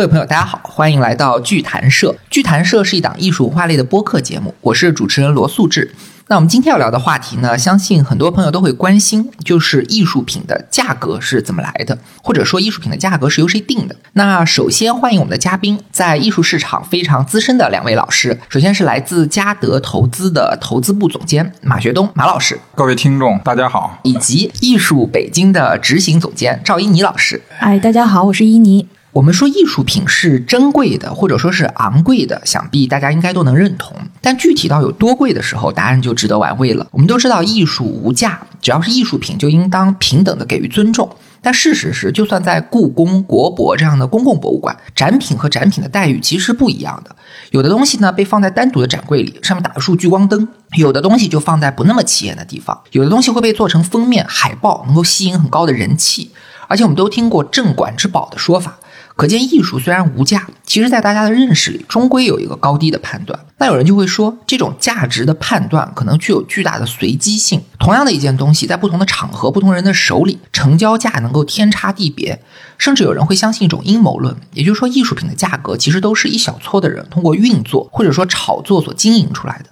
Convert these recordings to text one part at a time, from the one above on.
各位朋友，大家好，欢迎来到剧谈社。剧谈社是一档艺术文化类的播客节目，我是主持人罗素志。那我们今天要聊的话题呢，相信很多朋友都会关心，就是艺术品的价格是怎么来的，或者说艺术品的价格是由谁定的。那首先欢迎我们的嘉宾，在艺术市场非常资深的两位老师。首先是来自嘉德投资的投资部总监马学东马老师，各位听众大家好，以及艺术北京的执行总监赵一妮老师。哎，大家好，我是伊妮。我们说艺术品是珍贵的，或者说是昂贵的，想必大家应该都能认同。但具体到有多贵的时候，答案就值得玩味了。我们都知道艺术无价，只要是艺术品就应当平等的给予尊重。但事实是，就算在故宫、国博这样的公共博物馆，展品和展品的待遇其实不一样的。有的东西呢被放在单独的展柜里，上面打了束聚光灯；有的东西就放在不那么起眼的地方；有的东西会被做成封面海报，能够吸引很高的人气。而且我们都听过镇馆之宝的说法。可见，艺术虽然无价，其实，在大家的认识里，终归有一个高低的判断。那有人就会说，这种价值的判断可能具有巨大的随机性。同样的一件东西，在不同的场合、不同人的手里，成交价能够天差地别。甚至有人会相信一种阴谋论，也就是说，艺术品的价格其实都是一小撮的人通过运作或者说炒作所经营出来的。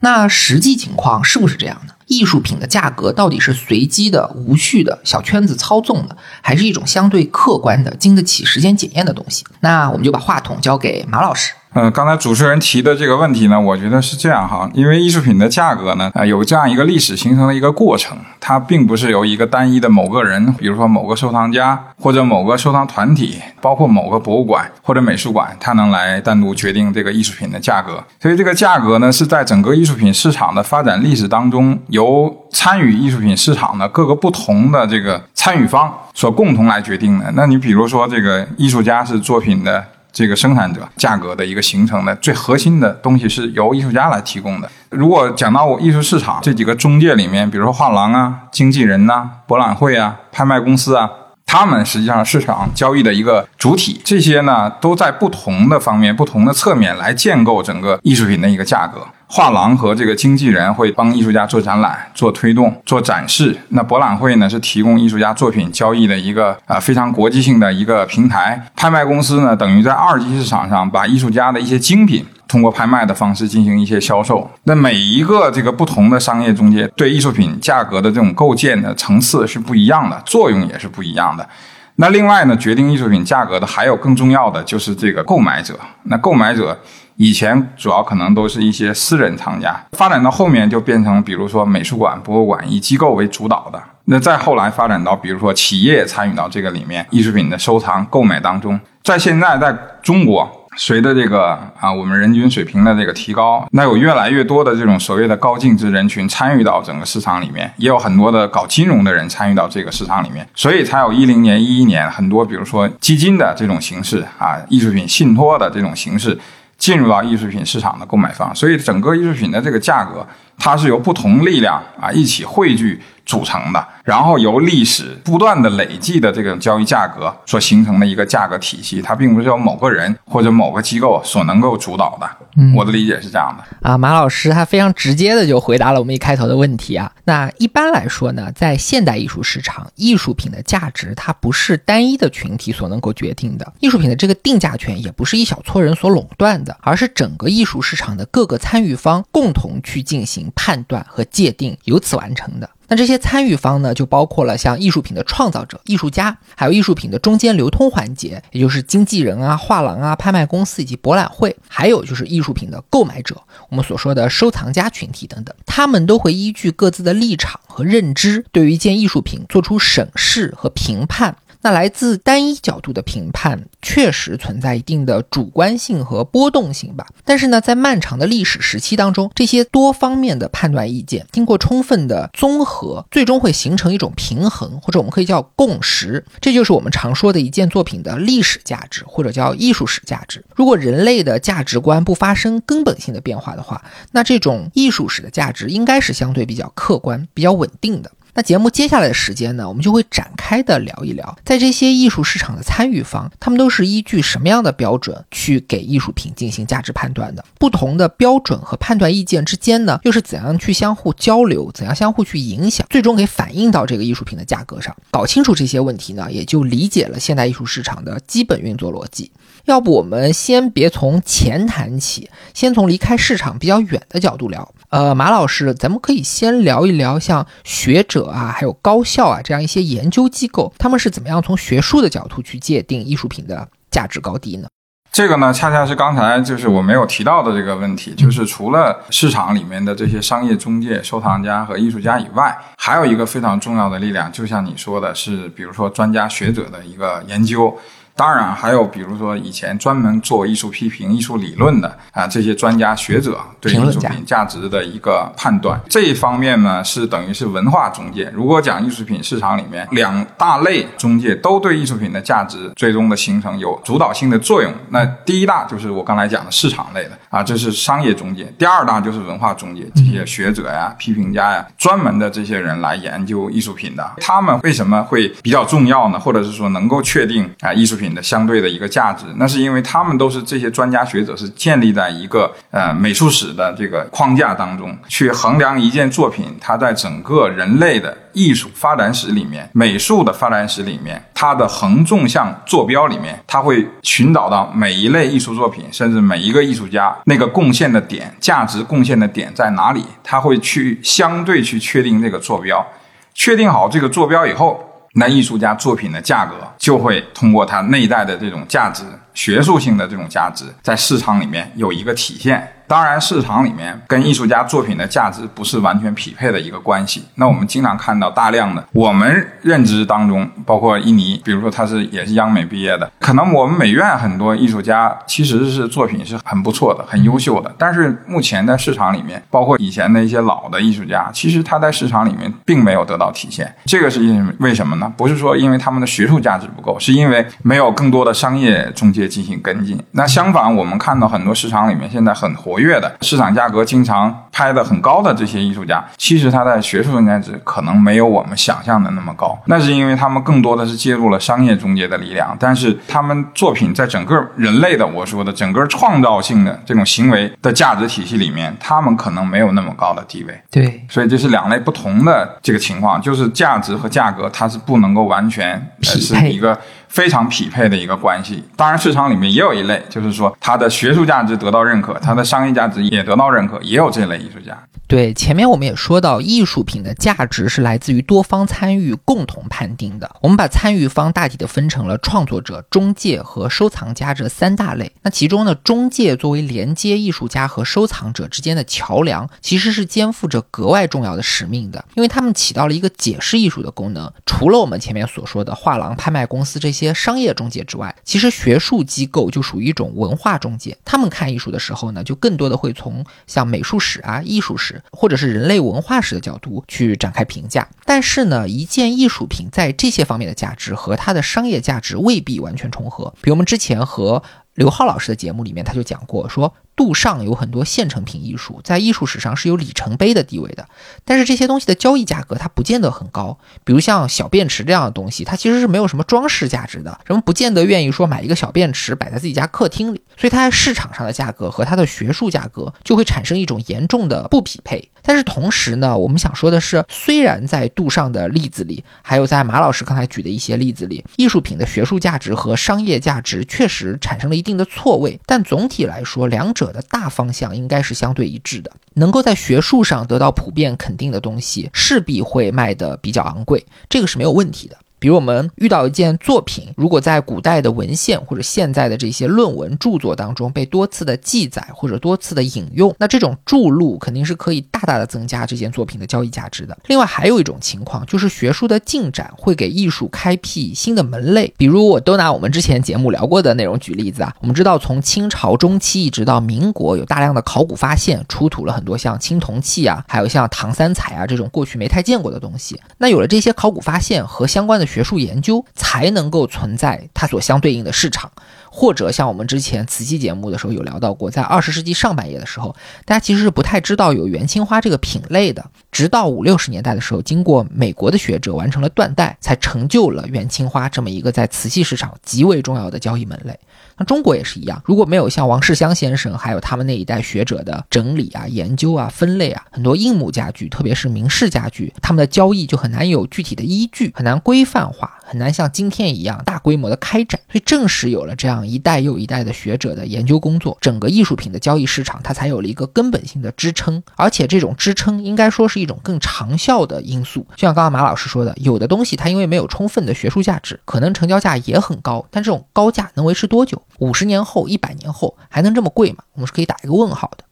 那实际情况是不是这样呢？艺术品的价格到底是随机的、无序的、小圈子操纵的，还是一种相对客观的、经得起时间检验的东西？那我们就把话筒交给马老师。嗯，刚才主持人提的这个问题呢，我觉得是这样哈，因为艺术品的价格呢，啊，有这样一个历史形成的一个过程，它并不是由一个单一的某个人，比如说某个收藏家或者某个收藏团体，包括某个博物馆或者美术馆，它能来单独决定这个艺术品的价格。所以这个价格呢，是在整个艺术品市场的发展历史当中，由参与艺术品市场的各个不同的这个参与方所共同来决定的。那你比如说，这个艺术家是作品的。这个生产者价格的一个形成的最核心的东西是由艺术家来提供的。如果讲到艺术市场这几个中介里面，比如说画廊啊、经纪人呐、博览会啊、拍卖公司啊，他们实际上市场交易的一个主体，这些呢都在不同的方面、不同的侧面来建构整个艺术品的一个价格。画廊和这个经纪人会帮艺术家做展览、做推动、做展示。那博览会呢，是提供艺术家作品交易的一个啊非常国际性的一个平台。拍卖公司呢，等于在二级市场上把艺术家的一些精品通过拍卖的方式进行一些销售。那每一个这个不同的商业中介对艺术品价格的这种构建的层次是不一样的，作用也是不一样的。那另外呢，决定艺术品价格的还有更重要的就是这个购买者。那购买者。以前主要可能都是一些私人藏家，发展到后面就变成，比如说美术馆、博物馆以机构为主导的。那再后来发展到，比如说企业参与到这个里面，艺术品的收藏、购买当中。在现在，在中国，随着这个啊我们人均水平的这个提高，那有越来越多的这种所谓的高净值人群参与到整个市场里面，也有很多的搞金融的人参与到这个市场里面，所以才有一零年、一一年很多，比如说基金的这种形式啊，艺术品信托的这种形式。进入到艺术品市场的购买方，所以整个艺术品的这个价格，它是由不同力量啊一起汇聚。组成的，然后由历史不断的累计的这个交易价格所形成的一个价格体系，它并不是由某个人或者某个机构所能够主导的。嗯我的理解是这样的啊，马老师他非常直接的就回答了我们一开头的问题啊。那一般来说呢，在现代艺术市场，艺术品的价值它不是单一的群体所能够决定的，艺术品的这个定价权也不是一小撮人所垄断的，而是整个艺术市场的各个参与方共同去进行判断和界定，由此完成的。那这些参与方呢，就包括了像艺术品的创造者、艺术家，还有艺术品的中间流通环节，也就是经纪人啊、画廊啊、拍卖公司以及博览会，还有就是艺术品的购买者，我们所说的收藏家群体等等，他们都会依据各自的立场和认知，对于一件艺术品做出审视和评判。那来自单一角度的评判确实存在一定的主观性和波动性吧，但是呢，在漫长的历史时期当中，这些多方面的判断意见经过充分的综合，最终会形成一种平衡，或者我们可以叫共识。这就是我们常说的一件作品的历史价值，或者叫艺术史价值。如果人类的价值观不发生根本性的变化的话，那这种艺术史的价值应该是相对比较客观、比较稳定的。那节目接下来的时间呢，我们就会展开的聊一聊，在这些艺术市场的参与方，他们都是依据什么样的标准去给艺术品进行价值判断的？不同的标准和判断意见之间呢，又是怎样去相互交流，怎样相互去影响，最终给反映到这个艺术品的价格上？搞清楚这些问题呢，也就理解了现代艺术市场的基本运作逻辑。要不我们先别从钱谈起，先从离开市场比较远的角度聊。呃，马老师，咱们可以先聊一聊像学者啊，还有高校啊这样一些研究机构，他们是怎么样从学术的角度去界定艺术品的价值高低呢？这个呢，恰恰是刚才就是我没有提到的这个问题，就是除了市场里面的这些商业中介、收藏家和艺术家以外，还有一个非常重要的力量，就像你说的是，比如说专家学者的一个研究。当然，还有比如说以前专门做艺术批评、艺术理论的啊这些专家学者对艺术品价值的一个判断，这一方面呢是等于是文化中介。如果讲艺术品市场里面两大类中介都对艺术品的价值最终的形成有主导性的作用，那第一大就是我刚才讲的市场类的啊，这是商业中介；第二大就是文化中介，这些学者呀、批评家呀，专门的这些人来研究艺术品的，他们为什么会比较重要呢？或者是说能够确定啊艺术品？的相对的一个价值，那是因为他们都是这些专家学者是建立在一个呃美术史的这个框架当中去衡量一件作品，它在整个人类的艺术发展史里面、美术的发展史里面，它的横纵向坐标里面，它会寻找到每一类艺术作品，甚至每一个艺术家那个贡献的点、价值贡献的点在哪里，他会去相对去确定这个坐标，确定好这个坐标以后。那艺术家作品的价格就会通过它内在的这种价值、学术性的这种价值，在市场里面有一个体现。当然，市场里面跟艺术家作品的价值不是完全匹配的一个关系。那我们经常看到大量的我们认知当中，包括印尼，比如说他是也是央美毕业的，可能我们美院很多艺术家其实是作品是很不错的、很优秀的，但是目前在市场里面，包括以前的一些老的艺术家，其实他在市场里面并没有得到体现。这个是因为什么呢？不是说因为他们的学术价值不够，是因为没有更多的商业中介进行跟进。那相反，我们看到很多市场里面现在很活。月的市场价格经常拍的很高的这些艺术家，其实他在学术价值可能没有我们想象的那么高。那是因为他们更多的是介入了商业中介的力量，但是他们作品在整个人类的我说的整个创造性的这种行为的价值体系里面，他们可能没有那么高的地位。对，所以这是两类不同的这个情况，就是价值和价格它是不能够完全是一个。非常匹配的一个关系。当然，市场里面也有一类，就是说它的学术价值得到认可，它的商业价值也得到认可，也有这类艺术家。对，前面我们也说到，艺术品的价值是来自于多方参与共同判定的。我们把参与方大体的分成了创作者、中介和收藏家这三大类。那其中呢，中介作为连接艺术家和收藏者之间的桥梁，其实是肩负着格外重要的使命的，因为他们起到了一个解释艺术的功能。除了我们前面所说的画廊、拍卖公司这些些商业中介之外，其实学术机构就属于一种文化中介。他们看艺术的时候呢，就更多的会从像美术史啊、艺术史。或者是人类文化史的角度去展开评价，但是呢，一件艺术品在这些方面的价值和它的商业价值未必完全重合。比如我们之前和刘浩老师的节目里面，他就讲过说。杜尚有很多现成品艺术，在艺术史上是有里程碑的地位的。但是这些东西的交易价格它不见得很高。比如像小便池这样的东西，它其实是没有什么装饰价值的，人们不见得愿意说买一个小便池摆在自己家客厅里。所以它在市场上的价格和它的学术价格就会产生一种严重的不匹配。但是同时呢，我们想说的是，虽然在杜尚的例子里，还有在马老师刚才举的一些例子里，艺术品的学术价值和商业价值确实产生了一定定的错位，但总体来说，两者。的大方向应该是相对一致的，能够在学术上得到普遍肯定的东西，势必会卖得比较昂贵，这个是没有问题的。比如我们遇到一件作品，如果在古代的文献或者现在的这些论文著作当中被多次的记载或者多次的引用，那这种注录肯定是可以大大的增加这件作品的交易价值的。另外还有一种情况，就是学术的进展会给艺术开辟新的门类。比如我都拿我们之前节目聊过的内容举例子啊，我们知道从清朝中期一直到民国，有大量的考古发现出土了很多像青铜器啊，还有像唐三彩啊这种过去没太见过的东西。那有了这些考古发现和相关的。学术研究才能够存在它所相对应的市场，或者像我们之前瓷器节目的时候有聊到过，在二十世纪上半叶的时候，大家其实是不太知道有元青花这个品类的，直到五六十年代的时候，经过美国的学者完成了断代，才成就了元青花这么一个在瓷器市场极为重要的交易门类。那中国也是一样，如果没有像王世襄先生还有他们那一代学者的整理啊、研究啊、分类啊，很多硬木家具，特别是明式家具，他们的交易就很难有具体的依据，很难规范。化，很难像今天一样大规模的开展。所以正是有了这样一代又一代的学者的研究工作，整个艺术品的交易市场它才有了一个根本性的支撑。而且这种支撑应该说是一种更长效的因素。就像刚刚马老师说的，有的东西它因为没有充分的学术价值，可能成交价也很高，但这种高价能维持多久？五十年后、一百年后还能这么贵吗？我们是可以打一个问号的。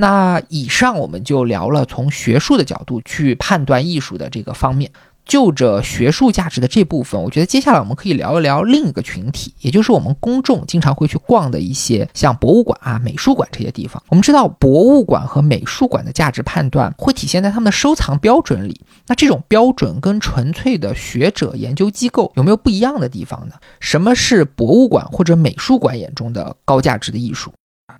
那以上我们就聊了从学术的角度去判断艺术的这个方面。就着学术价值的这部分，我觉得接下来我们可以聊一聊另一个群体，也就是我们公众经常会去逛的一些像博物馆啊、美术馆这些地方。我们知道，博物馆和美术馆的价值判断会体现在他们的收藏标准里。那这种标准跟纯粹的学者研究机构有没有不一样的地方呢？什么是博物馆或者美术馆眼中的高价值的艺术？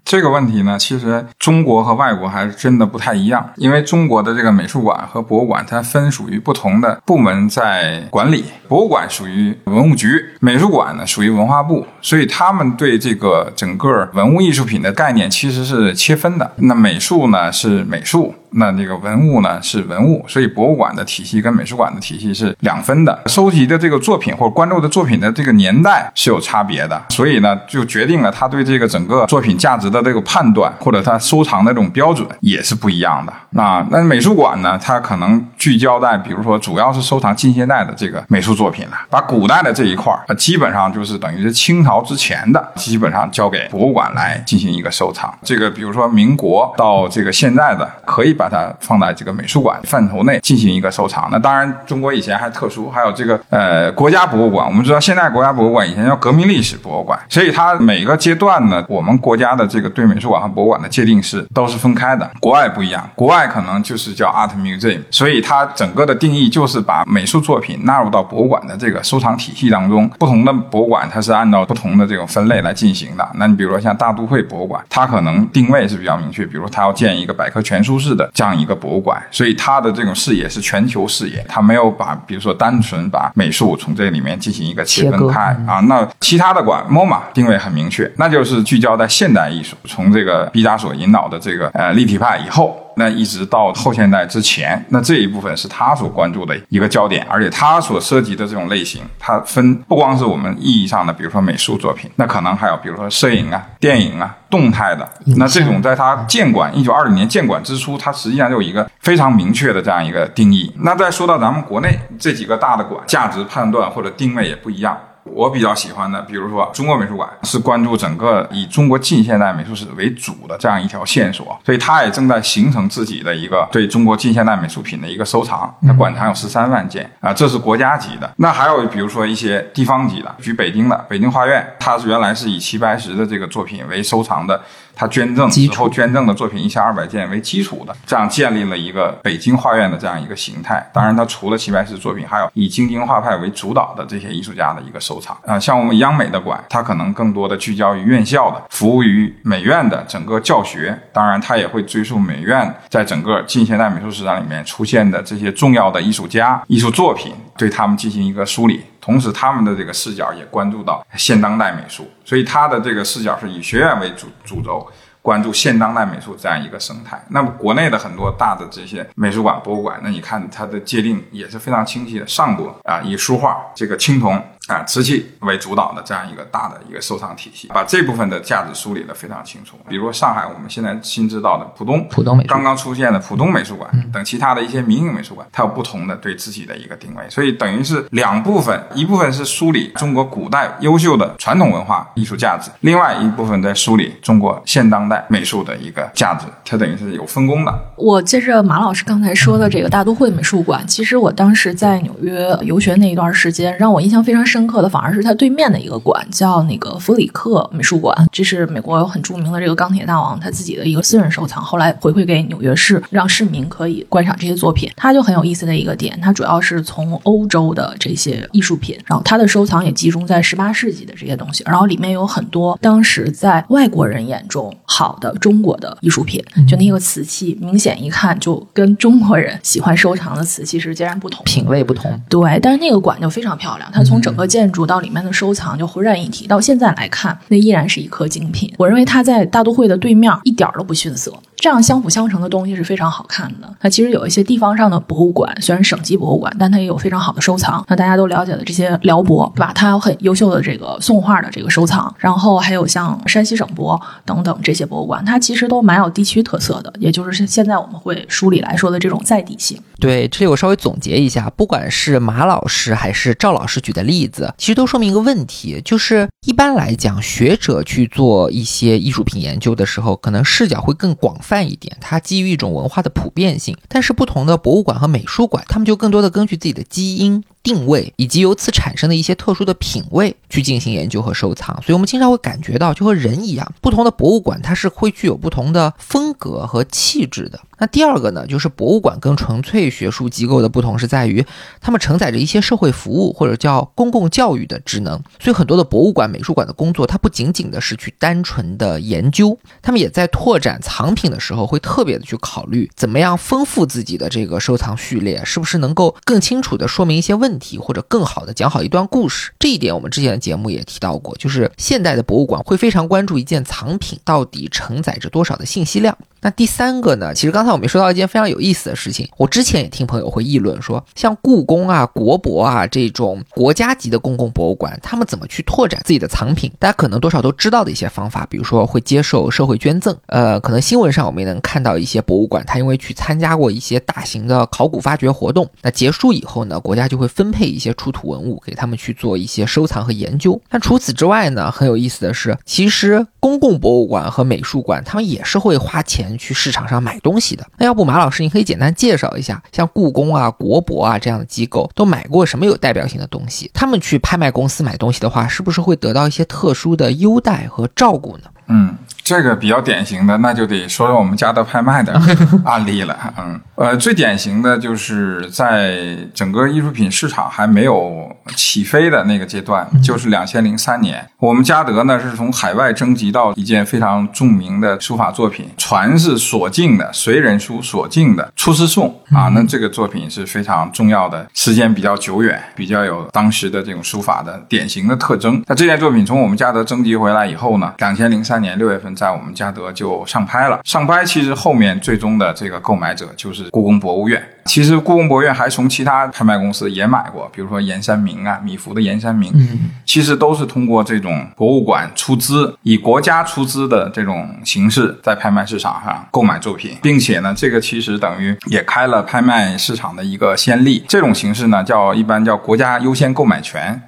这个问题呢，其实中国和外国还是真的不太一样，因为中国的这个美术馆和博物馆，它分属于不同的部门在管理。博物馆属于文物局，美术馆呢属于文化部，所以他们对这个整个文物艺术品的概念其实是切分的。那美术呢是美术。那这个文物呢是文物，所以博物馆的体系跟美术馆的体系是两分的。收集的这个作品或者关注的作品的这个年代是有差别的，所以呢就决定了他对这个整个作品价值的这个判断或者他收藏的这种标准也是不一样的。那那美术馆呢，它可能聚焦在比如说主要是收藏近现代的这个美术作品了，把古代的这一块儿基本上就是等于是清朝之前的，基本上交给博物馆来进行一个收藏。这个比如说民国到这个现在的可以。把它放在这个美术馆范畴内进行一个收藏。那当然，中国以前还特殊，还有这个呃国家博物馆。我们知道，现在国家博物馆以前叫革命历史博物馆，所以它每个阶段呢，我们国家的这个对美术馆和博物馆的界定是都是分开的。国外不一样，国外可能就是叫 art museum，所以它整个的定义就是把美术作品纳入到博物馆的这个收藏体系当中。不同的博物馆它是按照不同的这种分类来进行的。那你比如说像大都会博物馆，它可能定位是比较明确，比如它要建一个百科全书式的。这样一个博物馆，所以它的这种视野是全球视野，它没有把，比如说单纯把美术从这里面进行一个切分开啊。那其他的馆，MoMA 定位很明确，那就是聚焦在现代艺术，从这个毕加索引导的这个呃立体派以后。那一直到后现代之前，那这一部分是他所关注的一个焦点，而且他所涉及的这种类型，它分不光是我们意义上的，比如说美术作品，那可能还有比如说摄影啊、电影啊、动态的。那这种在他建馆一九二零年建馆之初，它实际上就有一个非常明确的这样一个定义。那再说到咱们国内这几个大的馆，价值判断或者定位也不一样。我比较喜欢的，比如说中国美术馆是关注整个以中国近现代美术史为主的这样一条线索，所以它也正在形成自己的一个对中国近现代美术品的一个收藏。它馆藏有十三万件啊，这是国家级的。那还有比如说一些地方级的，举北京的北京画院，它是原来是以齐白石的这个作品为收藏的。他捐赠之后捐赠的作品一千二百件为基础的，这样建立了一个北京画院的这样一个形态。当然，它除了齐白石作品，还有以京津画派为主导的这些艺术家的一个收藏啊。像我们央美的馆，它可能更多的聚焦于院校的，服务于美院的整个教学。当然，它也会追溯美院在整个近现代美术史上里面出现的这些重要的艺术家、艺术作品，对他们进行一个梳理。同时，他们的这个视角也关注到现当代美术，所以他的这个视角是以学院为主主轴，关注现当代美术这样一个生态。那么，国内的很多大的这些美术馆、博物馆，那你看它的界定也是非常清晰的。上部啊，以书画、这个青铜。啊，瓷器为主导的这样一个大的一个收藏体系，把这部分的价值梳理的非常清楚。比如上海，我们现在新知道的浦东，浦东美刚刚出现的浦东美术馆等其他的一些民营美术馆，它有不同的对自己的一个定位。所以等于是两部分，一部分是梳理中国古代优秀的传统文化艺术价值，另外一部分在梳理中国现当代美术的一个价值。它等于是有分工的。我接着马老师刚才说的这个大都会美术馆，其实我当时在纽约游学那一段时间，让我印象非常深。深刻的反而是它对面的一个馆，叫那个弗里克美术馆，这是美国有很著名的这个钢铁大王他自己的一个私人收藏，后来回馈给纽约市，让市民可以观赏这些作品。它就很有意思的一个点，它主要是从欧洲的这些艺术品，然后它的收藏也集中在十八世纪的这些东西，然后里面有很多当时在外国人眼中好的中国的艺术品，就那个瓷器，明显一看就跟中国人喜欢收藏的瓷器是截然不同，品味不同。对，但是那个馆就非常漂亮，它从整个建筑到里面的收藏就浑然一体，到现在来看，那依然是一颗精品。我认为它在大都会的对面一点都不逊色，这样相辅相成的东西是非常好看的。那其实有一些地方上的博物馆，虽然省级博物馆，但它也有非常好的收藏。那大家都了解的这些辽博，对吧？它有很优秀的这个宋画的这个收藏，然后还有像山西省博等等这些博物馆，它其实都蛮有地区特色的，也就是现在我们会梳理来说的这种在地性。对，这里我稍微总结一下，不管是马老师还是赵老师举的例子，其实都说明一个问题，就是一般来讲，学者去做一些艺术品研究的时候，可能视角会更广泛一点，它基于一种文化的普遍性。但是不同的博物馆和美术馆，他们就更多的根据自己的基因。定位以及由此产生的一些特殊的品味去进行研究和收藏，所以我们经常会感觉到，就和人一样，不同的博物馆它是会具有不同的风格和气质的。那第二个呢，就是博物馆跟纯粹学术机构的不同是在于，他们承载着一些社会服务或者叫公共教育的职能，所以很多的博物馆、美术馆的工作，它不仅仅的是去单纯的研究，他们也在拓展藏品的时候，会特别的去考虑怎么样丰富自己的这个收藏序列，是不是能够更清楚的说明一些问。问题或者更好的讲好一段故事，这一点我们之前的节目也提到过，就是现代的博物馆会非常关注一件藏品到底承载着多少的信息量。那第三个呢？其实刚才我们说到一件非常有意思的事情。我之前也听朋友会议论说，像故宫啊、国博啊这种国家级的公共博物馆，他们怎么去拓展自己的藏品？大家可能多少都知道的一些方法，比如说会接受社会捐赠。呃，可能新闻上我们也能看到一些博物馆，它因为去参加过一些大型的考古发掘活动，那结束以后呢，国家就会分配一些出土文物给他们去做一些收藏和研究。但除此之外呢，很有意思的是，其实公共博物馆和美术馆他们也是会花钱。去市场上买东西的，那要不马老师，你可以简单介绍一下，像故宫啊、国博啊这样的机构都买过什么有代表性的东西？他们去拍卖公司买东西的话，是不是会得到一些特殊的优待和照顾呢？嗯。这个比较典型的，那就得说说我们家的拍卖的 案例了。嗯，呃，最典型的就是在整个艺术品市场还没有起飞的那个阶段，就是两千零三年，我们嘉德呢是从海外征集到一件非常著名的书法作品，传是所敬的随人书所敬的《出师颂》啊。那这个作品是非常重要的，时间比较久远，比较有当时的这种书法的典型的特征。那这件作品从我们嘉德征集回来以后呢，两千零三年六月份。在我们嘉德就上拍了，上拍其实后面最终的这个购买者就是故宫博物院。其实故宫博物院还从其他拍卖公司也买过，比如说严山明啊，米芾的严山明，嗯，其实都是通过这种博物馆出资，以国家出资的这种形式，在拍卖市场上购买作品，并且呢，这个其实等于也开了拍卖市场的一个先例。这种形式呢，叫一般叫国家优先购买权。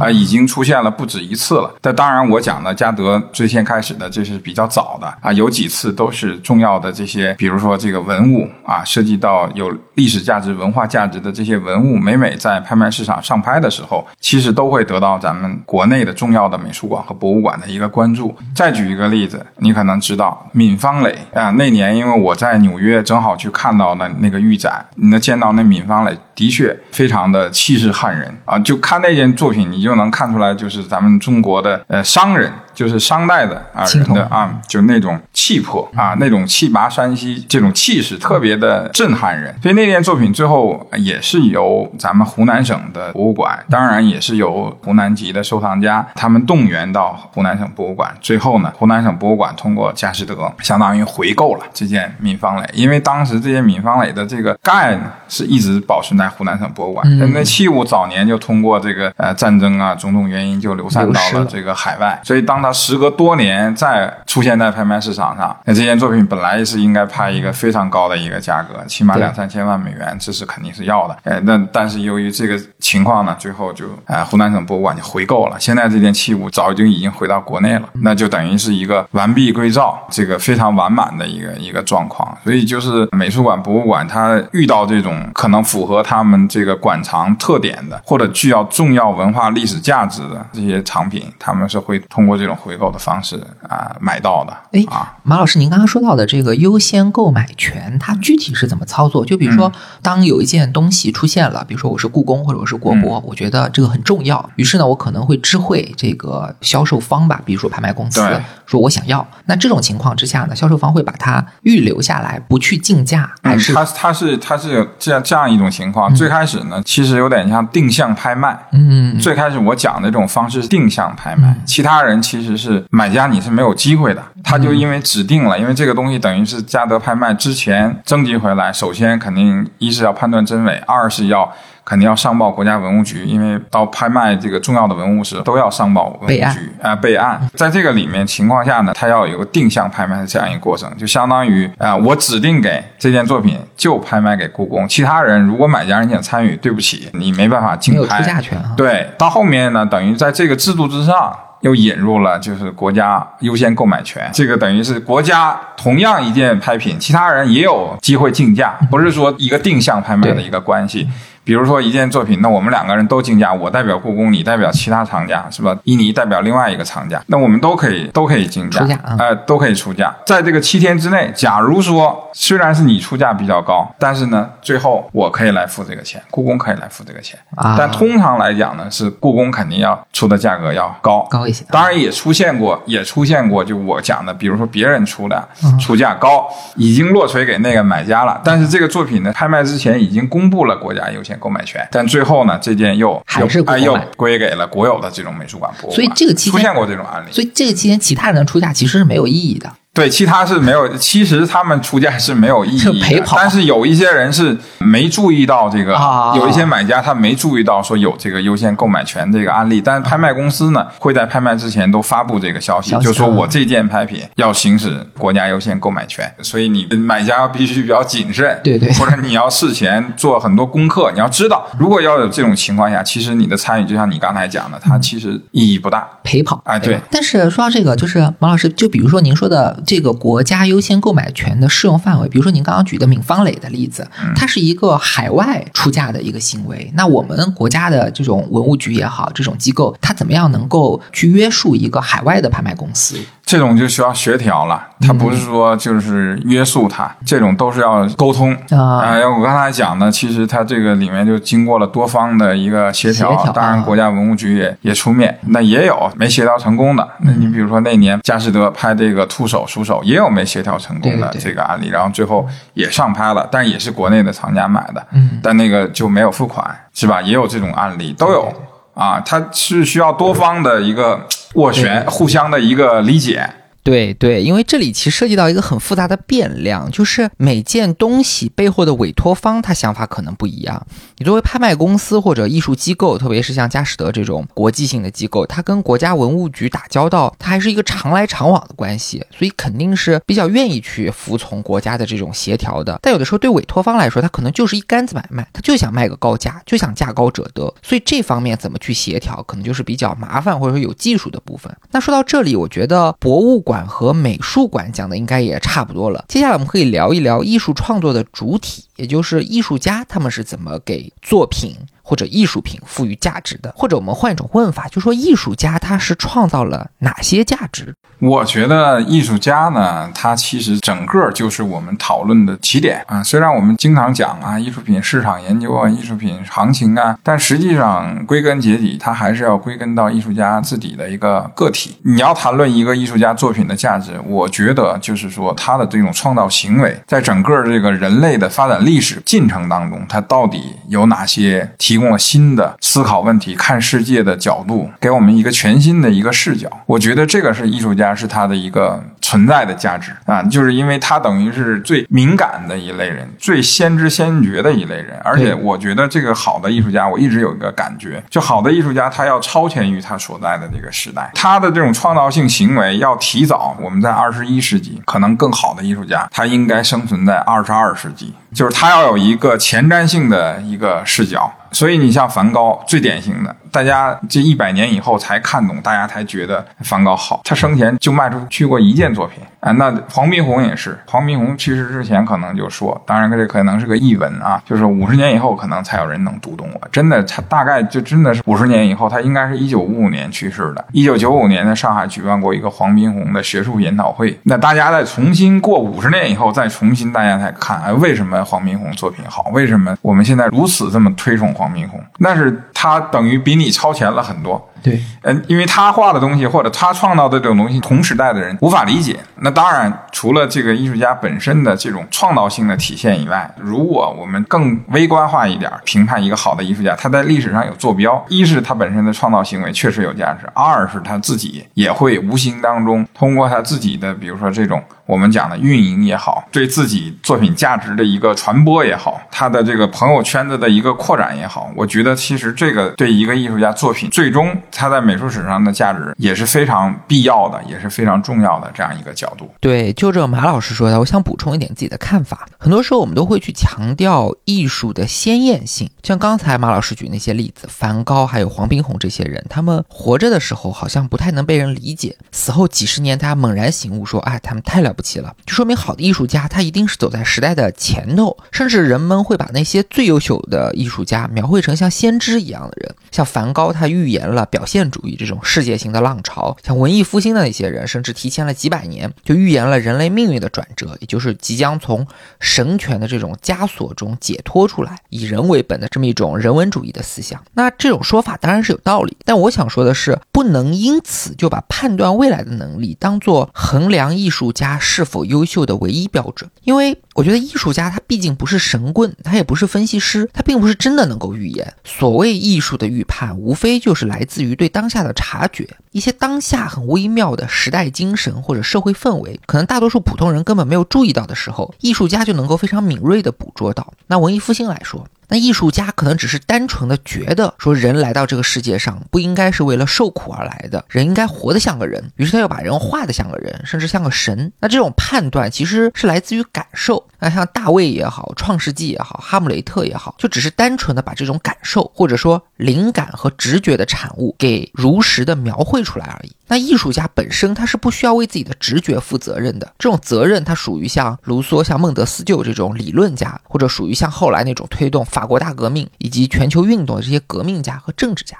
啊，已经出现了不止一次了。但当然，我讲的嘉德最先开始的，这是比较早的啊，有几次都是重要的这些，比如说这个文物啊，涉及到有历史价值、文化价值的这些文物，每每在拍卖市场上拍的时候，其实都会得到咱们国内的重要的美术馆和博物馆的一个关注。再举一个例子，你可能知道闵方磊啊，那年因为我在纽约，正好去看到了那个预展，你能见到那闵方磊的确非常的气势撼人啊，就看那件作品。你就能看出来，就是咱们中国的呃商人。就是商代的啊人的啊，就那种气魄啊，那种气拔山兮，这种气势特别的震撼人。所以那件作品最后也是由咱们湖南省的博物馆，当然也是由湖南籍的收藏家他们动员到湖南省博物馆。最后呢，湖南省博物馆通过佳士得，相当于回购了这件闵方磊，因为当时这件闵方磊的这个盖呢是一直保存在湖南省博物馆，那器物早年就通过这个呃战争啊种种原因就流散到了这个海外，所以当。它时隔多年再出现在拍卖市场上，那这件作品本来是应该拍一个非常高的一个价格，起码两三千万美元，这是肯定是要的。哎，那但是由于这个情况呢，最后就哎湖南省博物馆就回购了。现在这件器物早就已经回到国内了，那就等于是一个完璧归赵，这个非常完满的一个一个状况。所以就是美术馆、博物馆，它遇到这种可能符合他们这个馆藏特点的，或者具有重要文化历史价值的这些藏品，他们是会通过这种。回购的方式啊，买到的。哎，马老师，您刚刚说到的这个优先购买权，它具体是怎么操作？就比如说，当有一件东西出现了，比如说我是故宫或者我是国博，我觉得这个很重要，于是呢，我可能会知会这个销售方吧，比如说拍卖公司，说我想要。那这种情况之下呢，销售方会把它预留下来，不去竞价，还是他他是他是这样这样一种情况。最开始呢，其实有点像定向拍卖。嗯，最开始我讲的这种方式是定向拍卖，其他人其实。其实是买家，你是没有机会的他就因为指定了，因为这个东西等于是嘉德拍卖之前征集回来，首先肯定一是要判断真伪，二是要。肯定要上报国家文物局，因为到拍卖这个重要的文物时，都要上报文物局啊备案。在这个里面情况下呢，它要有个定向拍卖的这样一个过程，就相当于啊，我指定给这件作品就拍卖给故宫，其他人如果买家人想参与，对不起，你没办法竞拍。出价权。对，到后面呢，等于在这个制度之上又引入了就是国家优先购买权，这个等于是国家同样一件拍品，其他人也有机会竞价，不是说一个定向拍卖的一个关系。比如说一件作品，那我们两个人都竞价，我代表故宫，你代表其他藏家，是吧？伊尼代表另外一个藏家，那我们都可以都可以竞价，呃，都可以出价。在这个七天之内，假如说虽然是你出价比较高，但是呢，最后我可以来付这个钱，故宫可以来付这个钱。啊，但通常来讲呢，是故宫肯定要出的价格要高高一些。当然也出现过，也出现过，就我讲的，比如说别人出的出价高，已经落锤给那个买家了，但是这个作品呢，拍卖之前已经公布了国家优先。购买权，但最后呢，这件又还是又归给了国有的这种美术馆博物馆。所以这个期间出现过这种案例。所以这个期间，其他人的出价其实是没有意义的。对，其他是没有，其实他们出价是没有意义的，但是有一些人是没注意到这个，有一些买家他没注意到说有这个优先购买权这个案例，但是拍卖公司呢会在拍卖之前都发布这个消息，就说我这件拍品要行使国家优先购买权，所以你买家必须比较谨慎，对对，或者你要事前做很多功课，你要知道，如果要有这种情况下，其实你的参与就像你刚才讲的，它其实意义不大，陪跑，哎对。但是说到这个，就是王老师，就比如说您说的。这个国家优先购买权的适用范围，比如说您刚刚举的闵方磊的例子，它是一个海外出价的一个行为。那我们国家的这种文物局也好，这种机构，它怎么样能够去约束一个海外的拍卖公司？这种就需要协调了，它不是说就是约束它，这种都是要沟通。啊。哎，我刚才讲的，其实它这个里面就经过了多方的一个协调，当然国家文物局也也出面，那也有没协调成功的。那你比如说那年佳士得拍这个兔手鼠手，也有没协调成功的这个案例，然后最后也上拍了，但也是国内的藏家买的，但那个就没有付款，是吧？也有这种案例，都有啊。它是需要多方的一个。斡旋，互相的一个理解。对对，因为这里其实涉及到一个很复杂的变量，就是每件东西背后的委托方他想法可能不一样。你作为拍卖公司或者艺术机构，特别是像佳士得这种国际性的机构，它跟国家文物局打交道，它还是一个常来常往的关系，所以肯定是比较愿意去服从国家的这种协调的。但有的时候对委托方来说，他可能就是一竿子买卖，他就想卖个高价，就想价高者得，所以这方面怎么去协调，可能就是比较麻烦或者说有技术的部分。那说到这里，我觉得博物馆。馆和美术馆讲的应该也差不多了，接下来我们可以聊一聊艺术创作的主体，也就是艺术家他们是怎么给作品或者艺术品赋予价值的，或者我们换一种问法，就说艺术家他是创造了哪些价值？我觉得艺术家呢，他其实整个就是我们讨论的起点啊。虽然我们经常讲啊，艺术品市场研究啊，艺术品行情啊，但实际上归根结底，它还是要归根到艺术家自己的一个个体。你要谈论一个艺术家作品的价值，我觉得就是说他的这种创造行为，在整个这个人类的发展历史进程当中，他到底有哪些提供了新的思考问题、看世界的角度，给我们一个全新的一个视角。我觉得这个是艺术家。是他的一个存在的价值啊，就是因为他等于是最敏感的一类人，最先知先觉的一类人。而且我觉得这个好的艺术家，我一直有一个感觉，就好的艺术家他要超前于他所在的这个时代，他的这种创造性行为要提早。我们在二十一世纪，可能更好的艺术家，他应该生存在二十二世纪，就是他要有一个前瞻性的一个视角。所以你像梵高，最典型的。大家这一百年以后才看懂，大家才觉得梵高好。他生前就卖出去过一件作品啊。那黄宾虹也是，黄宾虹去世之前可能就说，当然这可能是个译文啊，就是五十年以后可能才有人能读懂我。真的，他大概就真的是五十年以后，他应该是一九五五年去世的。一九九五年在上海举办过一个黄宾虹的学术研讨会。那大家再重新过五十年以后，再重新大家再看，哎，为什么黄宾虹作品好？为什么我们现在如此这么推崇黄宾虹？那是他。他等于比你超前了很多。对，嗯，因为他画的东西或者他创造的这种东西，同时代的人无法理解。那当然，除了这个艺术家本身的这种创造性的体现以外，如果我们更微观化一点评判一个好的艺术家，他在历史上有坐标：一是他本身的创造行为确实有价值；二是他自己也会无形当中通过他自己的，比如说这种我们讲的运营也好，对自己作品价值的一个传播也好，他的这个朋友圈子的一个扩展也好，我觉得其实这个对一个艺术家作品最终。它在美术史上的价值也是非常必要的，也是非常重要的这样一个角度。对，就这马老师说的，我想补充一点自己的看法。很多时候我们都会去强调艺术的鲜艳性，像刚才马老师举那些例子，梵高还有黄宾虹这些人，他们活着的时候好像不太能被人理解，死后几十年，大家猛然醒悟说，哎，他们太了不起了，就说明好的艺术家他一定是走在时代的前头，甚至人们会把那些最优秀的艺术家描绘成像先知一样的人，像梵高，他预言了表。现主义这种世界性的浪潮，像文艺复兴的那些人，甚至提前了几百年就预言了人类命运的转折，也就是即将从神权的这种枷锁中解脱出来，以人为本的这么一种人文主义的思想。那这种说法当然是有道理，但我想说的是，不能因此就把判断未来的能力当做衡量艺术家是否优秀的唯一标准，因为我觉得艺术家他毕竟不是神棍，他也不是分析师，他并不是真的能够预言。所谓艺术的预判，无非就是来自于。对当下的察觉，一些当下很微妙的时代精神或者社会氛围，可能大多数普通人根本没有注意到的时候，艺术家就能够非常敏锐地捕捉到。那文艺复兴来说。那艺术家可能只是单纯的觉得说，人来到这个世界上不应该是为了受苦而来的，人应该活得像个人，于是他又把人画得像个人，甚至像个神。那这种判断其实是来自于感受。那像大卫也好，创世纪也好，哈姆雷特也好，就只是单纯的把这种感受或者说灵感和直觉的产物给如实的描绘出来而已。那艺术家本身他是不需要为自己的直觉负责任的，这种责任他属于像卢梭、像孟德斯鸠这种理论家，或者属于像后来那种推动法国大革命以及全球运动的这些革命家和政治家。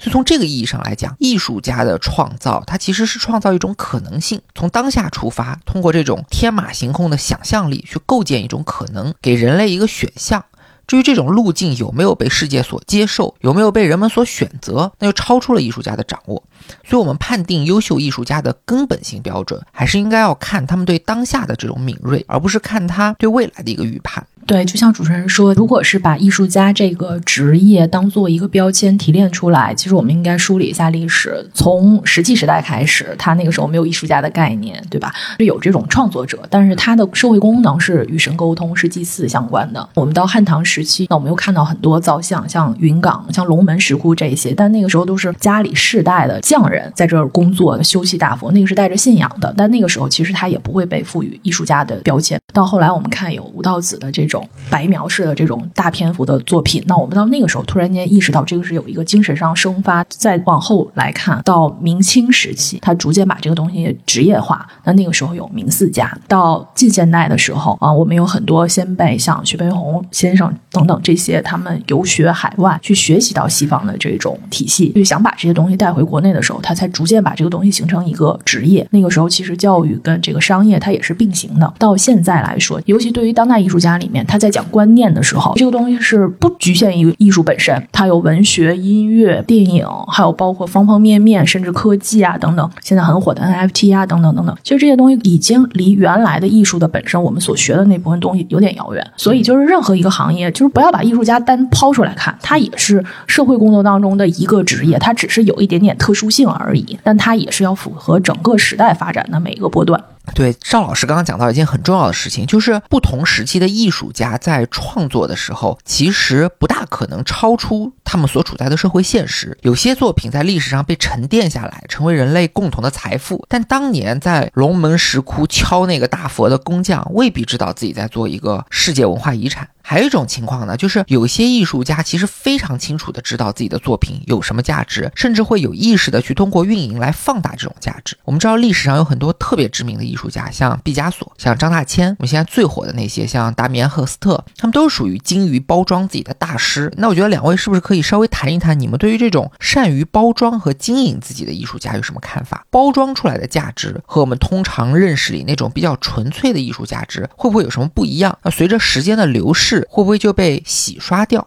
所以从这个意义上来讲，艺术家的创造，它其实是创造一种可能性，从当下出发，通过这种天马行空的想象力去构建一种可能，给人类一个选项。至于这种路径有没有被世界所接受，有没有被人们所选择，那就超出了艺术家的掌握。所以，我们判定优秀艺术家的根本性标准，还是应该要看他们对当下的这种敏锐，而不是看他对未来的一个预判。对，就像主持人说，如果是把艺术家这个职业当做一个标签提炼出来，其实我们应该梳理一下历史。从石器时代开始，他那个时候没有艺术家的概念，对吧？是有这种创作者，但是他的社会功能是与神沟通、是祭祀相关的。我们到汉唐时期，那我们又看到很多造像，像云冈、像龙门石窟这些，但那个时候都是家里世代的匠人在这儿工作，修葺大佛，那个是带着信仰的。但那个时候，其实他也不会被赋予艺术家的标签。到后来，我们看有吴道子的这种。种白描式的这种大篇幅的作品，那我们到那个时候突然间意识到，这个是有一个精神上生发。再往后来看，到明清时期，他逐渐把这个东西职业化。那那个时候有名四家，到近现代的时候啊，我们有很多先辈，像徐悲鸿先生等等这些，他们游学海外去学习到西方的这种体系，就想把这些东西带回国内的时候，他才逐渐把这个东西形成一个职业。那个时候其实教育跟这个商业它也是并行的。到现在来说，尤其对于当代艺术家里面。他在讲观念的时候，这个东西是不局限于艺术本身，它有文学、音乐、电影，还有包括方方面面，甚至科技啊等等。现在很火的 NFT 啊等等等等，其实这些东西已经离原来的艺术的本身，我们所学的那部分东西有点遥远。所以，就是任何一个行业，就是不要把艺术家单抛出来看，它也是社会工作当中的一个职业，它只是有一点点特殊性而已，但它也是要符合整个时代发展的每一个波段。对赵老师刚刚讲到一件很重要的事情，就是不同时期的艺术家在创作的时候，其实不大可能超出他们所处在的社会现实。有些作品在历史上被沉淀下来，成为人类共同的财富，但当年在龙门石窟敲那个大佛的工匠，未必知道自己在做一个世界文化遗产。还有一种情况呢，就是有些艺术家其实非常清楚的知道自己的作品有什么价值，甚至会有意识的去通过运营来放大这种价值。我们知道历史上有很多特别知名的艺术家，像毕加索、像张大千，我们现在最火的那些，像达米安·赫斯特，他们都是属于精于包装自己的大师。那我觉得两位是不是可以稍微谈一谈，你们对于这种善于包装和经营自己的艺术家有什么看法？包装出来的价值和我们通常认识里那种比较纯粹的艺术价值会不会有什么不一样？那随着时间的流逝。会不会就被洗刷掉？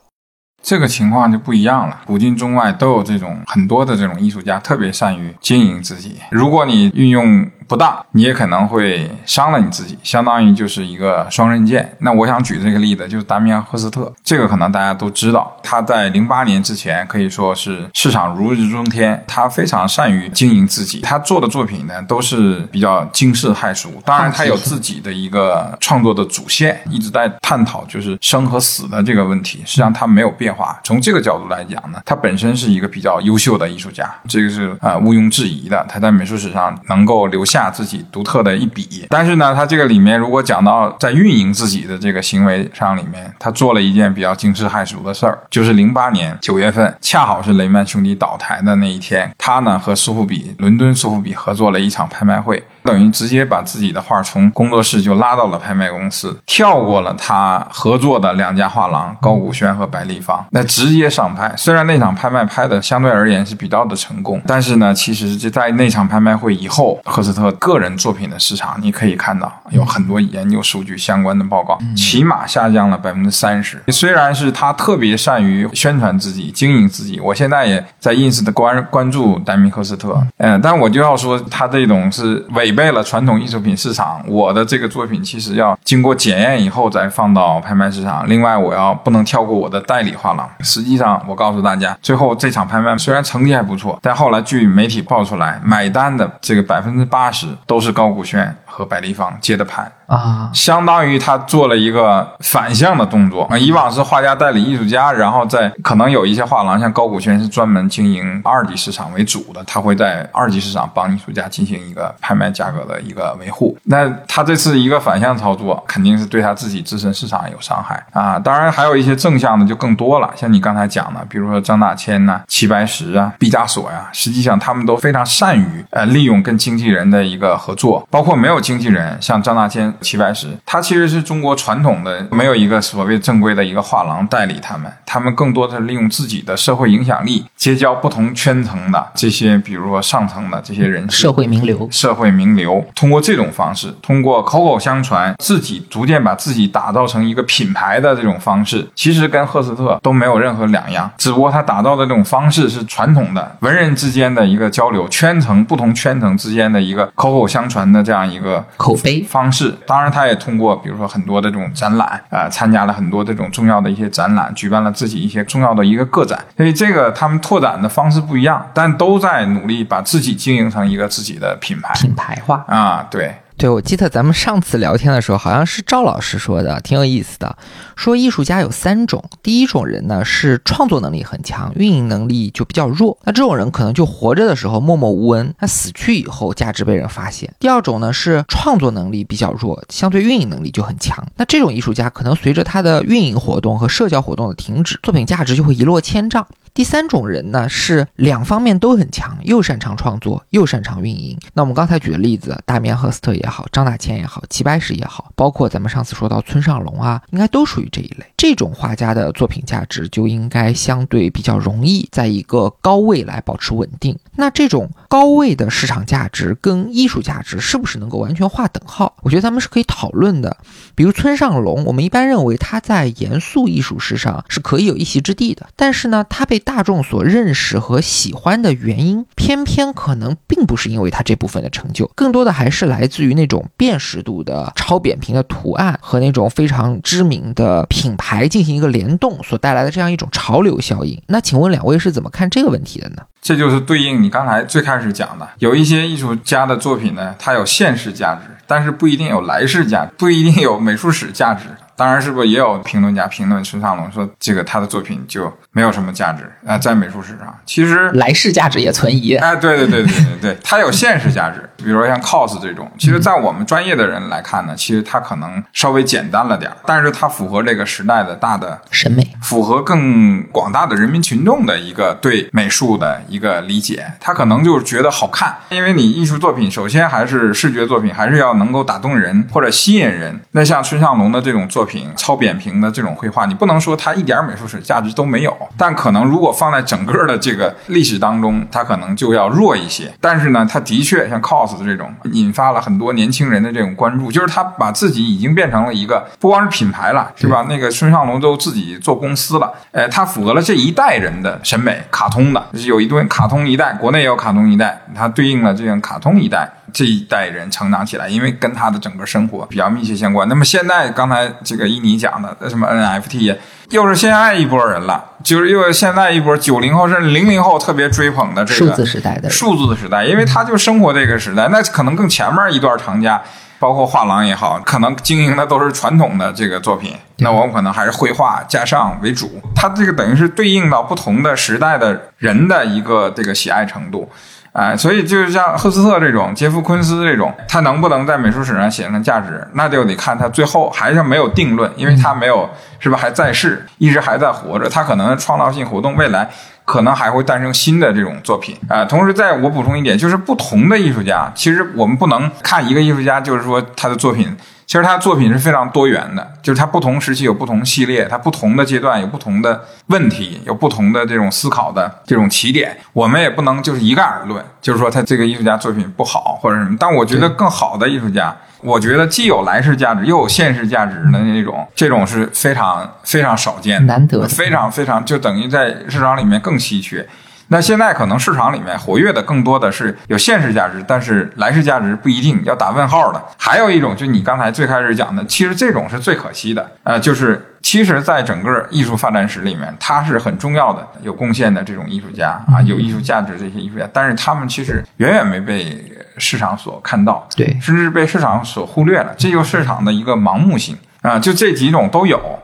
这个情况就不一样了。古今中外都有这种很多的这种艺术家，特别善于经营自己。如果你运用不当，你也可能会伤了你自己，相当于就是一个双刃剑。那我想举这个例子，就是达米安·赫斯特，这个可能大家都知道，他在零八年之前可以说是市场如日中天，他非常善于经营自己，他做的作品呢都是比较惊世骇俗。当然，他有自己的一个创作的主线，一直在探讨就是生和死的这个问题。实际上，他没有变化。从这个角度来讲呢，他本身是一个比较优秀的艺术家，这个是啊毋庸置疑的。他在美术史上能够留下。下自己独特的一笔，但是呢，他这个里面如果讲到在运营自己的这个行为上里面，他做了一件比较惊世骇俗的事儿，就是零八年九月份，恰好是雷曼兄弟倒台的那一天，他呢和苏富比伦敦苏富比合作了一场拍卖会。等于直接把自己的画从工作室就拉到了拍卖公司，跳过了他合作的两家画廊高古轩和白立方，那直接上拍。虽然那场拍卖拍的相对而言是比较的成功，但是呢，其实就在那场拍卖会以后，赫斯特个人作品的市场，你可以看到有很多研究数据相关的报告，起码下降了百分之三十。虽然是他特别善于宣传自己、经营自己，我现在也在 ins 的关关注丹米赫斯特，嗯，但我就要说他这种是伪。为了传统艺术品市场，我的这个作品其实要经过检验以后再放到拍卖市场。另外，我要不能跳过我的代理画廊。实际上，我告诉大家，最后这场拍卖虽然成绩还不错，但后来据媒体爆出来，买单的这个百分之八十都是高古轩和百立方接的盘。啊，相当于他做了一个反向的动作啊！以往是画家代理艺术家，然后在可能有一些画廊，像高古轩是专门经营二级市场为主的，他会在二级市场帮艺术家进行一个拍卖价格的一个维护。那他这次一个反向操作，肯定是对他自己自身市场有伤害啊！当然还有一些正向的就更多了，像你刚才讲的，比如说张大千呐、齐白石啊、毕加索呀，实际上他们都非常善于呃利用跟经纪人的一个合作，包括没有经纪人，像张大千。齐白石，他其实是中国传统的，没有一个所谓正规的一个画廊代理他们，他们更多的是利用自己的社会影响力，结交不同圈层的这些，比如说上层的这些人，社会名流，社会名流，通过这种方式，通过口口相传，自己逐渐把自己打造成一个品牌的这种方式，其实跟赫斯特都没有任何两样，只不过他打造的这种方式是传统的文人之间的一个交流，圈层不同圈层之间的一个口口相传的这样一个口碑方式。当然，他也通过比如说很多的这种展览啊，参加了很多这种重要的一些展览，举办了自己一些重要的一个个展。所以这个他们拓展的方式不一样，但都在努力把自己经营成一个自己的品牌，品牌化啊，对。对，我记得咱们上次聊天的时候，好像是赵老师说的，挺有意思的。说艺术家有三种，第一种人呢是创作能力很强，运营能力就比较弱。那这种人可能就活着的时候默默无闻，那死去以后价值被人发现。第二种呢是创作能力比较弱，相对运营能力就很强。那这种艺术家可能随着他的运营活动和社交活动的停止，作品价值就会一落千丈。第三种人呢，是两方面都很强，又擅长创作，又擅长运营。那我们刚才举的例子，大棉赫斯特也好，张大千也好，齐白石也好，包括咱们上次说到村上隆啊，应该都属于这一类。这种画家的作品价值就应该相对比较容易在一个高位来保持稳定。那这种高位的市场价值跟艺术价值是不是能够完全划等号？我觉得咱们是可以讨论的。比如村上隆，我们一般认为他在严肃艺术史上是可以有一席之地的，但是呢，他被大众所认识和喜欢的原因，偏偏可能并不是因为他这部分的成就，更多的还是来自于那种辨识度的超扁平的图案和那种非常知名的品牌进行一个联动所带来的这样一种潮流效应。那请问两位是怎么看这个问题的呢？这就是对应你刚才最开始讲的，有一些艺术家的作品呢，它有现实价值，但是不一定有来世价值，不一定有美术史价值。当然是不是也有评论家评论孙尚龙说这个他的作品就没有什么价值啊，在美术史上其实来世价值也存疑。哎，对对对对对对，它有现实价值，比如说像 cos 这种，其实，在我们专业的人来看呢，其实它可能稍微简单了点但是它符合这个时代的大的审美，符合更广大的人民群众的一个对美术的一个理解，他可能就是觉得好看，因为你艺术作品首先还是视觉作品，还是要能够打动人或者吸引人。那像孙尚龙的这种作品。品、超扁平的这种绘画，你不能说它一点美术史价值都没有。但可能如果放在整个的这个历史当中，它可能就要弱一些。但是呢，它的确像 cos 的这种，引发了很多年轻人的这种关注，就是他把自己已经变成了一个不光是品牌了，是吧？那个孙尚龙都自己做公司了，呃，他符合了这一代人的审美，卡通的，就是有一堆卡通一代，国内也有卡通一代，它对应了这样卡通一代。这一代人成长起来，因为跟他的整个生活比较密切相关。那么现在刚才这个伊尼讲的什么 NFT，又是现在一波人了，就是又现在一波九零后甚至零零后特别追捧的这个数字时代的数字时代，因为他就生活这个时代，那可能更前面一段长假，包括画廊也好，可能经营的都是传统的这个作品，那我们可能还是绘画加上为主。它这个等于是对应到不同的时代的人的一个这个喜爱程度。哎，所以就是像赫斯特这种、杰夫·昆斯这种，他能不能在美术史上写上价值，那就得看他最后还是没有定论，因为他没有是吧，还在世，一直还在活着，他可能创造性活动，未来可能还会诞生新的这种作品啊。同时，在我补充一点，就是不同的艺术家，其实我们不能看一个艺术家，就是说他的作品。其实他的作品是非常多元的，就是他不同时期有不同系列，他不同的阶段有不同的问题，有不同的这种思考的这种起点。我们也不能就是一概而论，就是说他这个艺术家作品不好或者什么。但我觉得更好的艺术家，我觉得既有来世价值又有现世价值的那种，这种是非常非常少见的，难得，非常非常就等于在市场里面更稀缺。那现在可能市场里面活跃的更多的是有现实价值，但是来世价值不一定要打问号的。还有一种，就你刚才最开始讲的，其实这种是最可惜的。呃，就是其实，在整个艺术发展史里面，他是很重要的、有贡献的这种艺术家啊，有艺术价值这些艺术家，但是他们其实远远没被市场所看到，对，甚至被市场所忽略了。这就是市场的一个盲目性啊，就这几种都有。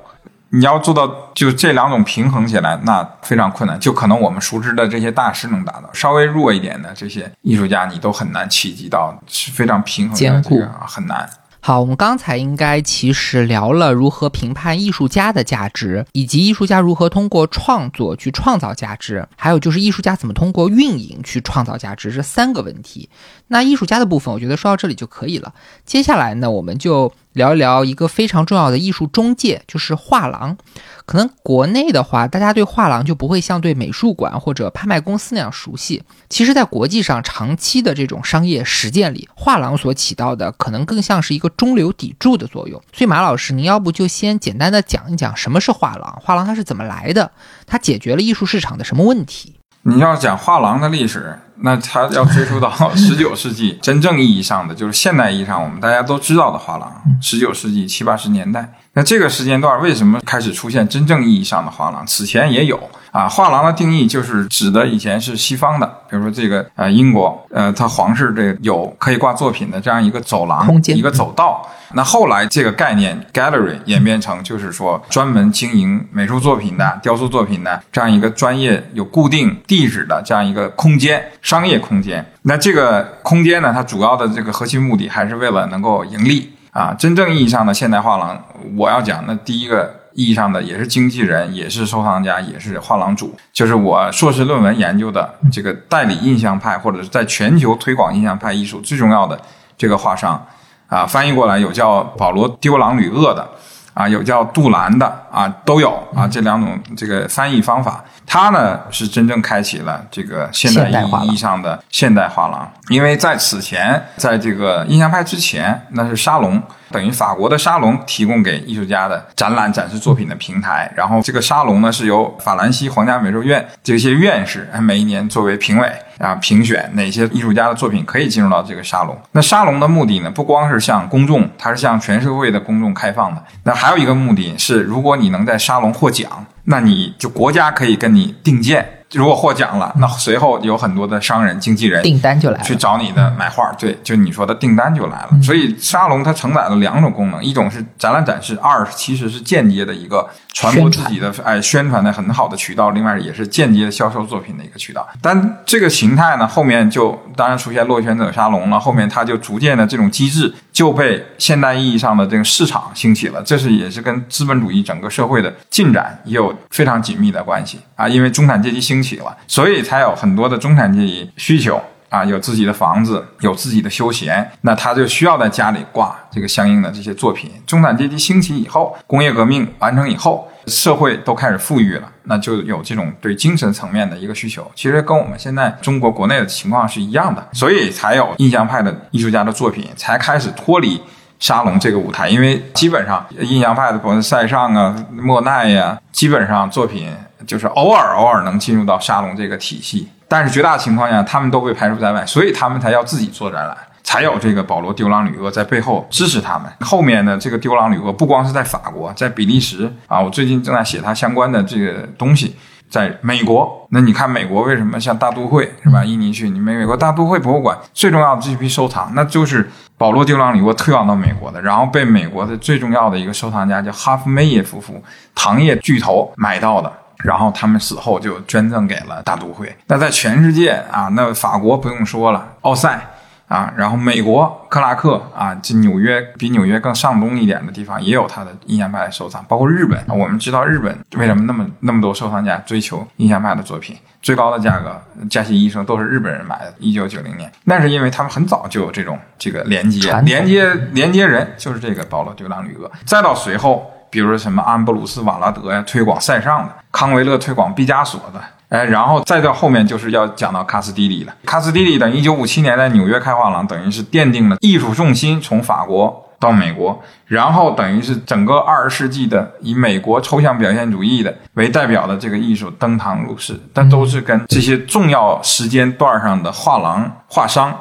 你要做到就这两种平衡起来，那非常困难。就可能我们熟知的这些大师能达到，稍微弱一点的这些艺术家，你都很难企及到是非常平衡兼顾啊，很难。好，我们刚才应该其实聊了如何评判艺术家的价值，以及艺术家如何通过创作去创造价值，还有就是艺术家怎么通过运营去创造价值这三个问题。那艺术家的部分，我觉得说到这里就可以了。接下来呢，我们就聊一聊一个非常重要的艺术中介，就是画廊。可能国内的话，大家对画廊就不会像对美术馆或者拍卖公司那样熟悉。其实，在国际上长期的这种商业实践里，画廊所起到的可能更像是一个中流砥柱的作用。所以，马老师，您要不就先简单的讲一讲什么是画廊？画廊它是怎么来的？它解决了艺术市场的什么问题？你要讲画廊的历史，那它要追溯到 十九世纪，真正意义上的就是现代意义上我们大家都知道的画廊，十九世纪七八十年代。那这个时间段为什么开始出现真正意义上的画廊？此前也有啊，画廊的定义就是指的以前是西方的，比如说这个呃英国呃它皇室这有可以挂作品的这样一个走廊空间一个走道。那后来这个概念 gallery 演变成就是说专门经营美术作品的、雕塑作品的这样一个专业有固定地址的这样一个空间，商业空间。那这个空间呢，它主要的这个核心目的还是为了能够盈利。啊，真正意义上的现代画廊，我要讲那第一个意义上的也是经纪人，也是收藏家，也是画廊主，就是我硕士论文研究的这个代理印象派，或者是在全球推广印象派艺术最重要的这个画商，啊，翻译过来有叫保罗·丢朗吕厄的，啊，有叫杜兰的，啊，都有啊，这两种这个翻译方法。它呢是真正开启了这个现代意义上的现代画廊，因为在此前，在这个印象派之前，那是沙龙，等于法国的沙龙提供给艺术家的展览展示作品的平台。然后这个沙龙呢是由法兰西皇家美术院这些院士每一年作为评委啊评选哪些艺术家的作品可以进入到这个沙龙。那沙龙的目的呢，不光是向公众，它是向全社会的公众开放的。那还有一个目的是，如果你能在沙龙获奖。那你就国家可以跟你定件。如果获奖了，那随后有很多的商人、经纪人订单就来了，去找你的买画。对，就你说的订单就来了。所以沙龙它承载了两种功能：一种是展览展示，二其实是间接的一个传播自己的哎宣传的很好的渠道，另外也是间接销售作品的一个渠道。但这个形态呢，后面就当然出现落选者沙龙了。后面它就逐渐的这种机制就被现代意义上的这个市场兴起了。这是也是跟资本主义整个社会的进展也有非常紧密的关系啊，因为中产阶级兴。起了，所以才有很多的中产阶级需求啊，有自己的房子，有自己的休闲，那他就需要在家里挂这个相应的这些作品。中产阶级兴起以后，工业革命完成以后，社会都开始富裕了，那就有这种对精神层面的一个需求。其实跟我们现在中国国内的情况是一样的，所以才有印象派的艺术家的作品才开始脱离沙龙这个舞台。因为基本上印象派的，比如塞尚啊、莫奈呀，基本上作品就是偶尔偶尔能进入到沙龙这个体系。但是绝大情况下，他们都被排除在外，所以他们才要自己做展览，才有这个保罗·丢朗吕厄在背后支持他们。后面呢这个丢朗吕厄不光是在法国，在比利时啊，我最近正在写他相关的这个东西。在美国，那你看美国为什么像大都会是吧？印尼去，你美美国大都会博物馆最重要的这批收藏，那就是保罗·丢朗吕厄推广到美国的，然后被美国的最重要的一个收藏家叫哈夫梅耶夫妇，糖业巨头买到的。然后他们死后就捐赠给了大都会。那在全世界啊，那法国不用说了，奥赛啊，然后美国克拉克啊，这纽约比纽约更上东一点的地方也有他的印象派收藏，包括日本。我们知道日本为什么那么那么多收藏家追求印象派的作品，最高的价格，加西医生都是日本人买的。一九九零年，那是因为他们很早就有这种这个连接，连接连接人就是这个保罗·丢朗吕厄。再到随后。比如说什么安布鲁斯·瓦拉德呀，推广塞尚的；康维勒推广毕加索的。哎，然后再到后面就是要讲到卡斯蒂里了。卡斯蒂里等一九五七年在纽约开画廊，等于是奠定了艺术重心从法国到美国，然后等于是整个二十世纪的以美国抽象表现主义的为代表的这个艺术登堂入室。但都是跟这些重要时间段上的画廊画商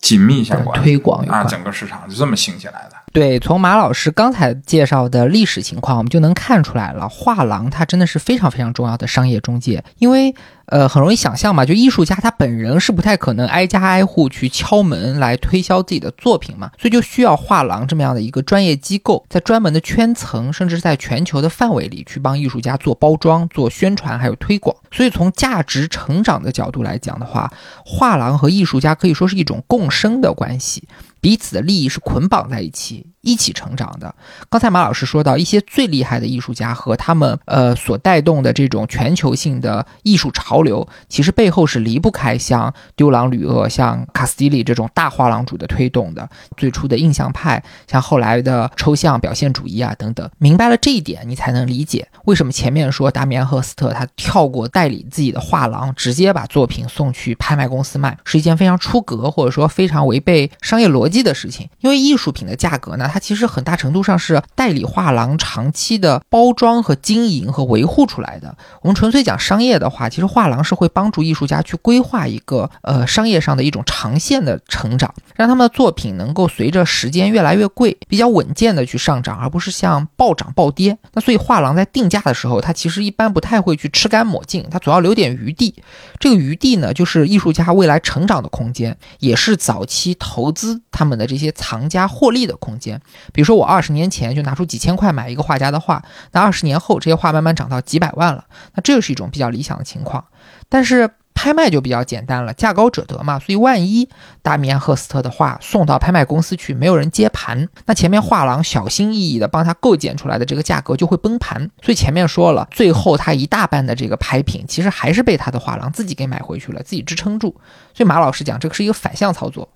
紧密相关，推广啊，整个市场就这么兴起来的。对，从马老师刚才介绍的历史情况，我们就能看出来了，画廊它真的是非常非常重要的商业中介，因为。呃，很容易想象嘛，就艺术家他本人是不太可能挨家挨户去敲门来推销自己的作品嘛，所以就需要画廊这么样的一个专业机构，在专门的圈层，甚至在全球的范围里去帮艺术家做包装、做宣传，还有推广。所以从价值成长的角度来讲的话，画廊和艺术家可以说是一种共生的关系，彼此的利益是捆绑在一起，一起成长的。刚才马老师说到，一些最厉害的艺术家和他们呃所带动的这种全球性的艺术潮。流其实背后是离不开像丢朗吕厄、像卡斯蒂利这种大画廊主的推动的。最初的印象派，像后来的抽象表现主义啊等等。明白了这一点，你才能理解为什么前面说达米安·赫斯特他跳过代理自己的画廊，直接把作品送去拍卖公司卖，是一件非常出格或者说非常违背商业逻辑的事情。因为艺术品的价格呢，它其实很大程度上是代理画廊长期的包装和经营和维护出来的。我们纯粹讲商业的话，其实画。画廊是会帮助艺术家去规划一个呃商业上的一种长线的成长，让他们的作品能够随着时间越来越贵，比较稳健的去上涨，而不是像暴涨暴跌。那所以画廊在定价的时候，它其实一般不太会去吃干抹净，它总要留点余地。这个余地呢，就是艺术家未来成长的空间，也是早期投资他们的这些藏家获利的空间。比如说我二十年前就拿出几千块买一个画家的画，那二十年后这些画慢慢涨到几百万了，那这就是一种比较理想的情况。但是拍卖就比较简单了，价高者得嘛。所以万一达米安·赫斯特的画送到拍卖公司去，没有人接盘，那前面画廊小心翼翼的帮他构建出来的这个价格就会崩盘。所以前面说了，最后他一大半的这个拍品，其实还是被他的画廊自己给买回去了，自己支撑住。所以马老师讲，这个是一个反向操作。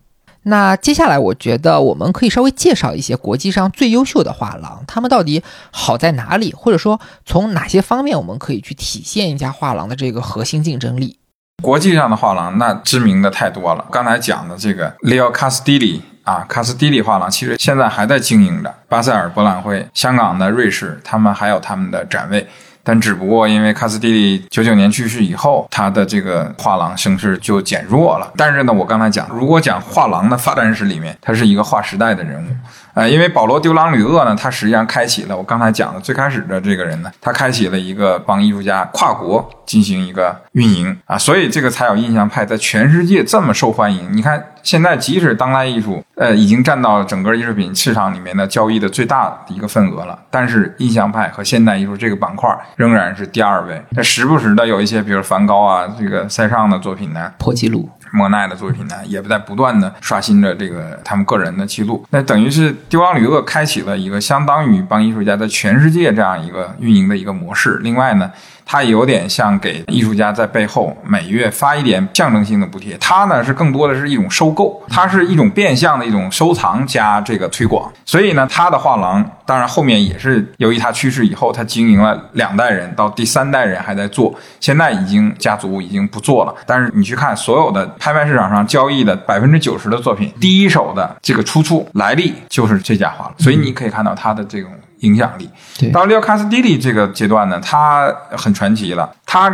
那接下来，我觉得我们可以稍微介绍一些国际上最优秀的画廊，他们到底好在哪里，或者说从哪些方面我们可以去体现一家画廊的这个核心竞争力。国际上的画廊，那知名的太多了。刚才讲的这个 Leo Castilli 啊，卡斯蒂利画廊其实现在还在经营着。巴塞尔博览会、香港的瑞士，他们还有他们的展位。但只不过因为卡斯蒂利九九年去世以后，他的这个画廊声势就减弱了。但是呢，我刚才讲，如果讲画廊的发展史里面，他是一个划时代的人物。呃，因为保罗·丢朗吕厄呢，他实际上开启了我刚才讲的最开始的这个人呢，他开启了一个帮艺术家跨国进行一个运营啊，所以这个才有印象派在全世界这么受欢迎。你看，现在即使当代艺术呃已经占到整个艺术品市场里面的交易的最大的一个份额了，但是印象派和现代艺术这个板块仍然是第二位。那时不时的有一些，比如梵高啊，这个塞尚的作品呢破纪录。莫奈的作品呢，也在不断的刷新着这个他们个人的记录。那等于是丢王吕厄开启了一个相当于帮艺术家在全世界这样一个运营的一个模式。另外呢。它有点像给艺术家在背后每月发一点象征性的补贴。它呢是更多的是一种收购，它是一种变相的一种收藏加这个推广。所以呢，它的画廊当然后面也是由于他去世以后，他经营了两代人，到第三代人还在做，现在已经家族已经不做了。但是你去看所有的拍卖市场上交易的百分之九十的作品，第一手的这个出处来历就是这家画廊，所以你可以看到它的这种。影响力。对到利奥卡斯蒂利这个阶段呢，他很传奇了。他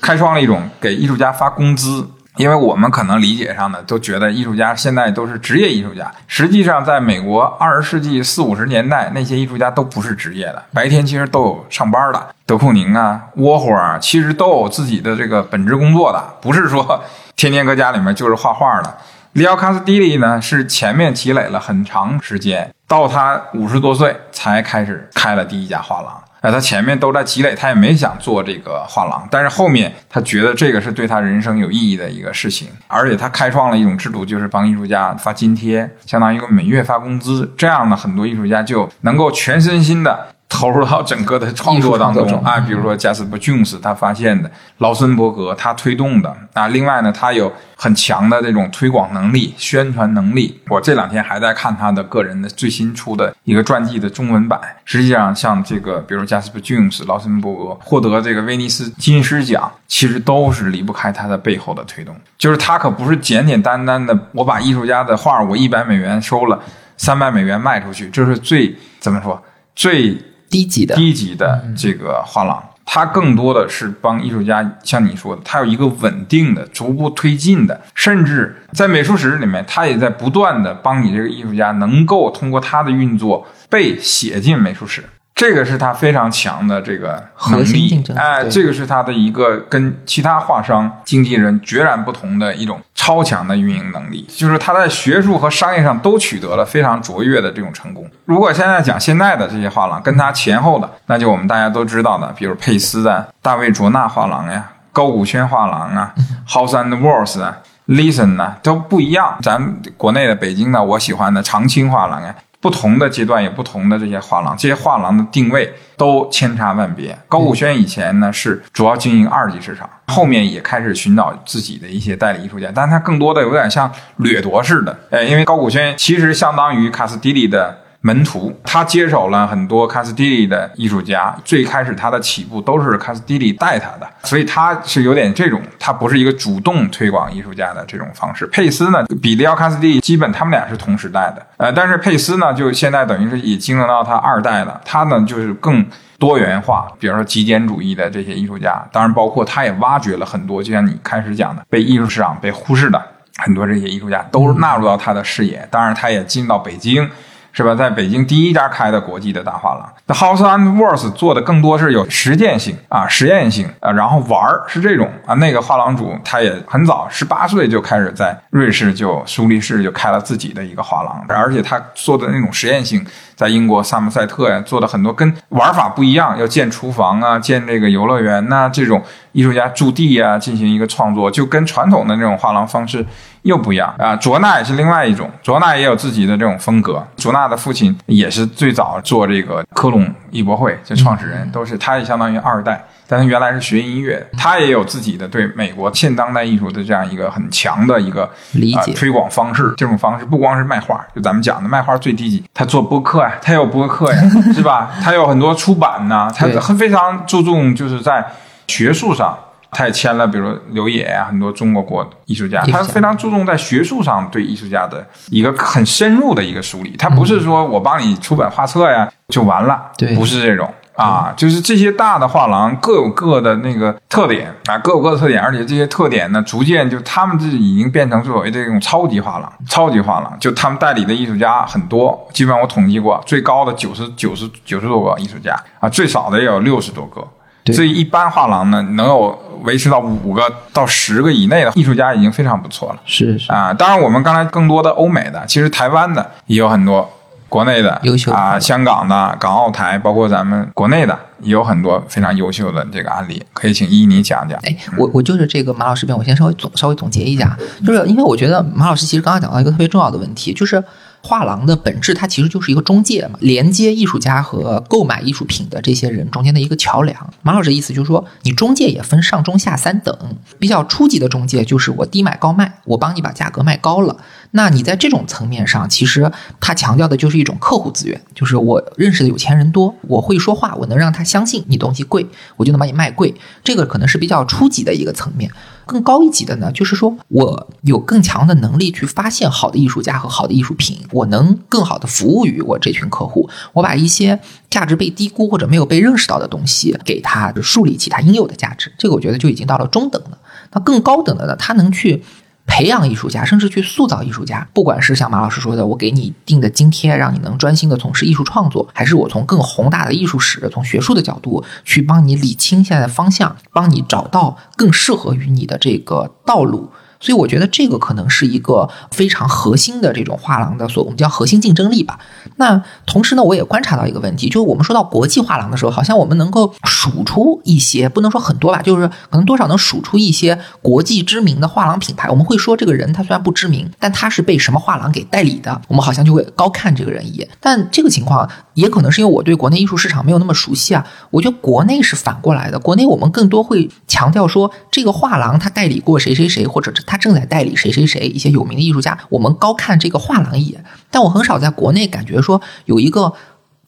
开创了一种给艺术家发工资，因为我们可能理解上呢，都觉得艺术家现在都是职业艺术家。实际上，在美国二十世纪四五十年代，那些艺术家都不是职业的，白天其实都有上班的。德库宁啊，窝霍啊，其实都有自己的这个本职工作的，不是说 天天搁家里面就是画画的。利奥卡斯蒂利呢，是前面积累了很长时间，到他五十多岁才开始开了第一家画廊。哎，他前面都在积累，他也没想做这个画廊，但是后面他觉得这个是对他人生有意义的一个事情，而且他开创了一种制度，就是帮艺术家发津贴，相当于一个每月发工资，这样呢，很多艺术家就能够全身心的。投入到整个的创作当中啊，比如说贾斯伯琼斯他发现的，劳森伯格他推动的啊，另外呢，他有很强的这种推广能力、宣传能力。我这两天还在看他的个人的最新出的一个传记的中文版。实际上，像这个，比如贾斯伯琼斯、劳森伯格获得这个威尼斯金狮奖，其实都是离不开他的背后的推动。就是他可不是简简单单的，我把艺术家的画我一百美元收了，三百美元卖出去，这是最怎么说最低级的，低级的这个画廊，它更多的是帮艺术家，像你说的，它有一个稳定的、逐步推进的，甚至在美术史里面，它也在不断的帮你这个艺术家能够通过它的运作被写进美术史。这个是他非常强的这个能力哎，这个是他的一个跟其他画商、经纪人决然不同的一种超强的运营能力，就是他在学术和商业上都取得了非常卓越的这种成功。如果现在讲现在的这些画廊，跟他前后的，那就我们大家都知道的，比如佩斯啊、大卫卓纳画廊呀、高古轩画廊啊、House and Walls 啊、Listen 啊、都不一样。咱国内的北京的，我喜欢的长青画廊呀。不同的阶段有不同的这些画廊，这些画廊的定位都千差万别。高古轩以前呢是主要经营二级市场，后面也开始寻找自己的一些代理艺术家，但它更多的有点像掠夺似的。哎，因为高古轩其实相当于卡斯蒂利的。门徒，他接手了很多卡斯蒂利的艺术家，最开始他的起步都是卡斯蒂利带他的，所以他是有点这种，他不是一个主动推广艺术家的这种方式。佩斯呢，比利奥卡斯蒂利基本他们俩是同时代的，呃，但是佩斯呢，就现在等于是已经营到他二代了，他呢就是更多元化，比如说极简主义的这些艺术家，当然包括他也挖掘了很多，就像你开始讲的，被艺术市场被忽视的很多这些艺术家都纳入到他的视野，当然他也进到北京。是吧？在北京第一家开的国际的大画廊那 House and Works 做的更多是有实践性啊、实验性啊，然后玩儿是这种啊。那个画廊主他也很早，十八岁就开始在瑞士就苏黎世就开了自己的一个画廊，而且他做的那种实验性，在英国萨默塞特呀做的很多跟玩法不一样，要建厨房啊、建这个游乐园呐、这种艺术家驻地啊进行一个创作，就跟传统的那种画廊方式。又不一样啊！卓纳也是另外一种，卓纳也有自己的这种风格。卓纳的父亲也是最早做这个科隆艺博会这创始人，都是他也相当于二代，但他原来是学音乐，他也有自己的对美国现当代艺术的这样一个很强的一个理解呃、推广方式。这种方式不光是卖画，就咱们讲的卖画最低级，他做播客呀，他有播客呀，是吧？他有很多出版呐，他很非常注重就是在学术上。他也签了，比如刘野啊，很多中国国艺术家，他非常注重在学术上对艺术家的一个很深入的一个梳理。他不是说我帮你出版画册呀就完了，对不是这种啊，就是这些大的画廊各有各的那个特点啊，各有各的特点，而且这些特点呢，逐渐就他们自己已经变成所谓这种超级画廊，超级画廊，就他们代理的艺术家很多，基本上我统计过，最高的九十九十九十多个艺术家啊，最少的也有六十多个。对所以一般画廊呢，能有维持到五个到十个以内的艺术家已经非常不错了是是，啊。当然，我们刚才更多的欧美的，其实台湾的也有很多，国内的啊，优秀的画廊香港的、港澳台，包括咱们国内的，也有很多非常优秀的这个案例，可以请依你讲讲。哎，我我就是这个马老师这边，我先稍微总稍微总结一下，就是因为我觉得马老师其实刚刚讲到一个特别重要的问题，就是画廊的本质它其实就是一个中介嘛，连接艺术家和购买艺术品的这些人中间的一个桥梁。马老师的意思就是说，你中介也分上中下三等，比较初级的中介就是我低买高卖，我帮你把价格卖高了。那你在这种层面上，其实他强调的就是一种客户资源，就是我认识的有钱人多，我会说话，我能让他相信你东西贵，我就能把你卖贵。这个可能是比较初级的一个层面。更高一级的呢，就是说我有更强的能力去发现好的艺术家和好的艺术品，我能更好的服务于我这群客户，我把一些价值被低估或者没有被认识到的东西，给他树立起他应有的价值。这个我觉得就已经到了中等了。那更高等的呢，他能去。培养艺术家，甚至去塑造艺术家，不管是像马老师说的，我给你定的津贴，让你能专心的从事艺术创作，还是我从更宏大的艺术史、从学术的角度去帮你理清现在的方向，帮你找到更适合于你的这个道路。所以我觉得这个可能是一个非常核心的这种画廊的所我们叫核心竞争力吧。那同时呢，我也观察到一个问题，就是我们说到国际画廊的时候，好像我们能够数出一些，不能说很多吧，就是可能多少能数出一些国际知名的画廊品牌。我们会说这个人他虽然不知名，但他是被什么画廊给代理的，我们好像就会高看这个人一眼。但这个情况也可能是因为我对国内艺术市场没有那么熟悉啊。我觉得国内是反过来的，国内我们更多会强调说这个画廊他代理过谁谁谁，或者是。他正在代理谁谁谁一些有名的艺术家，我们高看这个画廊一眼，但我很少在国内感觉说有一个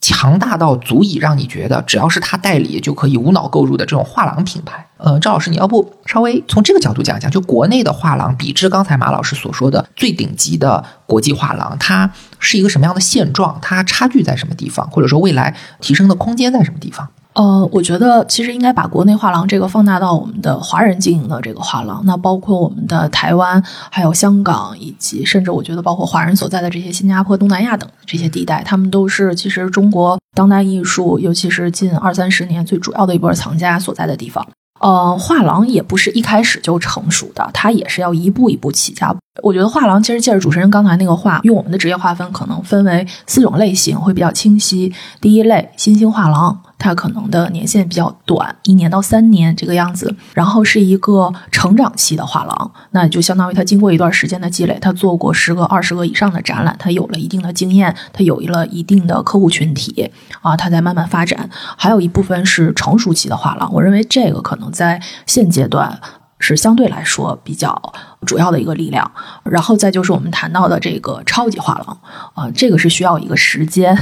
强大到足以让你觉得只要是他代理就可以无脑购入的这种画廊品牌。呃，赵老师，你要不稍微从这个角度讲讲，就国内的画廊比之刚才马老师所说的最顶级的国际画廊，它是一个什么样的现状？它差距在什么地方？或者说未来提升的空间在什么地方？呃，我觉得其实应该把国内画廊这个放大到我们的华人经营的这个画廊，那包括我们的台湾、还有香港，以及甚至我觉得包括华人所在的这些新加坡、东南亚等这些地带，他们都是其实中国当代艺术，尤其是近二三十年最主要的一波藏家所在的地方。呃，画廊也不是一开始就成熟的，它也是要一步一步起家。我觉得画廊其实借着主持人刚才那个话，用我们的职业划分，可能分为四种类型，会比较清晰。第一类，新兴画廊。它可能的年限比较短，一年到三年这个样子，然后是一个成长期的画廊，那就相当于它经过一段时间的积累，它做过十个、二十个以上的展览，它有了一定的经验，它有了一定的客户群体啊，它在慢慢发展。还有一部分是成熟期的画廊，我认为这个可能在现阶段是相对来说比较。主要的一个力量，然后再就是我们谈到的这个超级画廊，啊，这个是需要一个时间，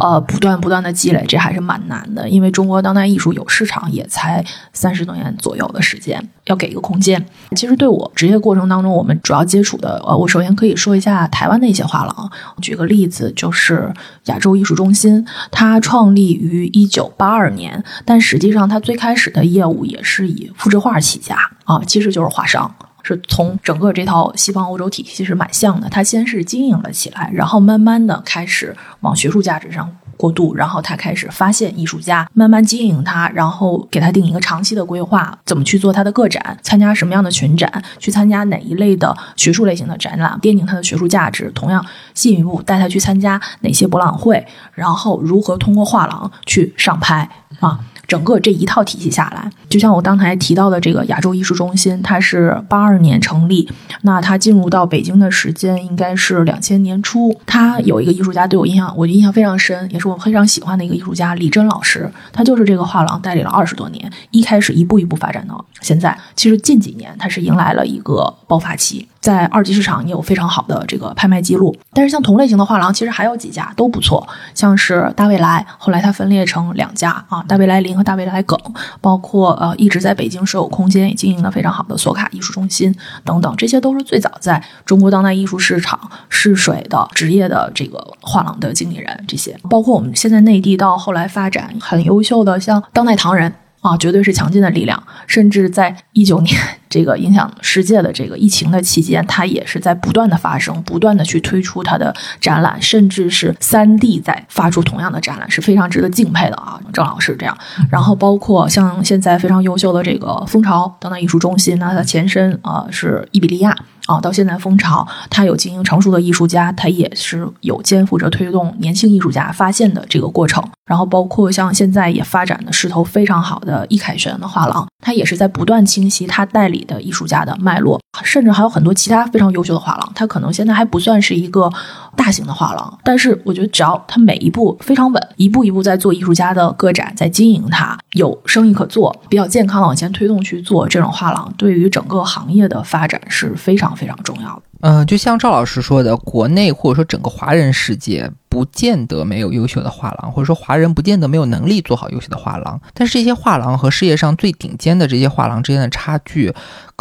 呃，不断不断的积累，这还是蛮难的，因为中国当代艺术有市场也才三十多年左右的时间，要给一个空间。其实对我职业过程当中，我们主要接触的，呃，我首先可以说一下台湾的一些画廊，举个例子，就是亚洲艺术中心，它创立于一九八二年，但实际上它最开始的业务也是以复制画起家，啊，其实就是画商。是从整个这套西方欧洲体系是蛮像的，它先是经营了起来，然后慢慢的开始往学术价值上过渡，然后他开始发现艺术家，慢慢经营他，然后给他定一个长期的规划，怎么去做他的个展，参加什么样的群展，去参加哪一类的学术类型的展览，奠定他的学术价值，同样进一步带他去参加哪些博览会，然后如何通过画廊去上拍啊。整个这一套体系下来，就像我刚才提到的这个亚洲艺术中心，它是八二年成立，那它进入到北京的时间应该是两千年初。它有一个艺术家对我印象，我印象非常深，也是我非常喜欢的一个艺术家李真老师，他就是这个画廊代理了二十多年，一开始一步一步发展到现在。其实近几年它是迎来了一个爆发期。在二级市场也有非常好的这个拍卖记录，但是像同类型的画廊，其实还有几家都不错，像是大未来，后来它分裂成两家啊，大未来林和大未来耿，包括呃一直在北京设有空间也经营的非常好的索卡艺术中心等等，这些都是最早在中国当代艺术市场试水的职业的这个画廊的经理人，这些包括我们现在内地到后来发展很优秀的像当代唐人。啊，绝对是强劲的力量，甚至在一九年这个影响世界的这个疫情的期间，它也是在不断的发生，不断的去推出它的展览，甚至是三 D 在发出同样的展览，是非常值得敬佩的啊，郑老师这样。然后包括像现在非常优秀的这个蜂巢当代艺术中心，那它的前身啊是伊比利亚。啊，到现在蜂巢，它有经营成熟的艺术家，它也是有肩负着推动年轻艺术家发现的这个过程。然后包括像现在也发展的势头非常好的易凯旋的画廊，它也是在不断清晰它代理的艺术家的脉络。甚至还有很多其他非常优秀的画廊，它可能现在还不算是一个大型的画廊，但是我觉得只要它每一步非常稳，一步一步在做艺术家的个展，在经营它，有生意可做，比较健康的往前推动去做，这种画廊对于整个行业的发展是非常非常重要的。嗯，就像赵老师说的，国内或者说整个华人世界。不见得没有优秀的画廊，或者说华人不见得没有能力做好优秀的画廊。但是这些画廊和世界上最顶尖的这些画廊之间的差距，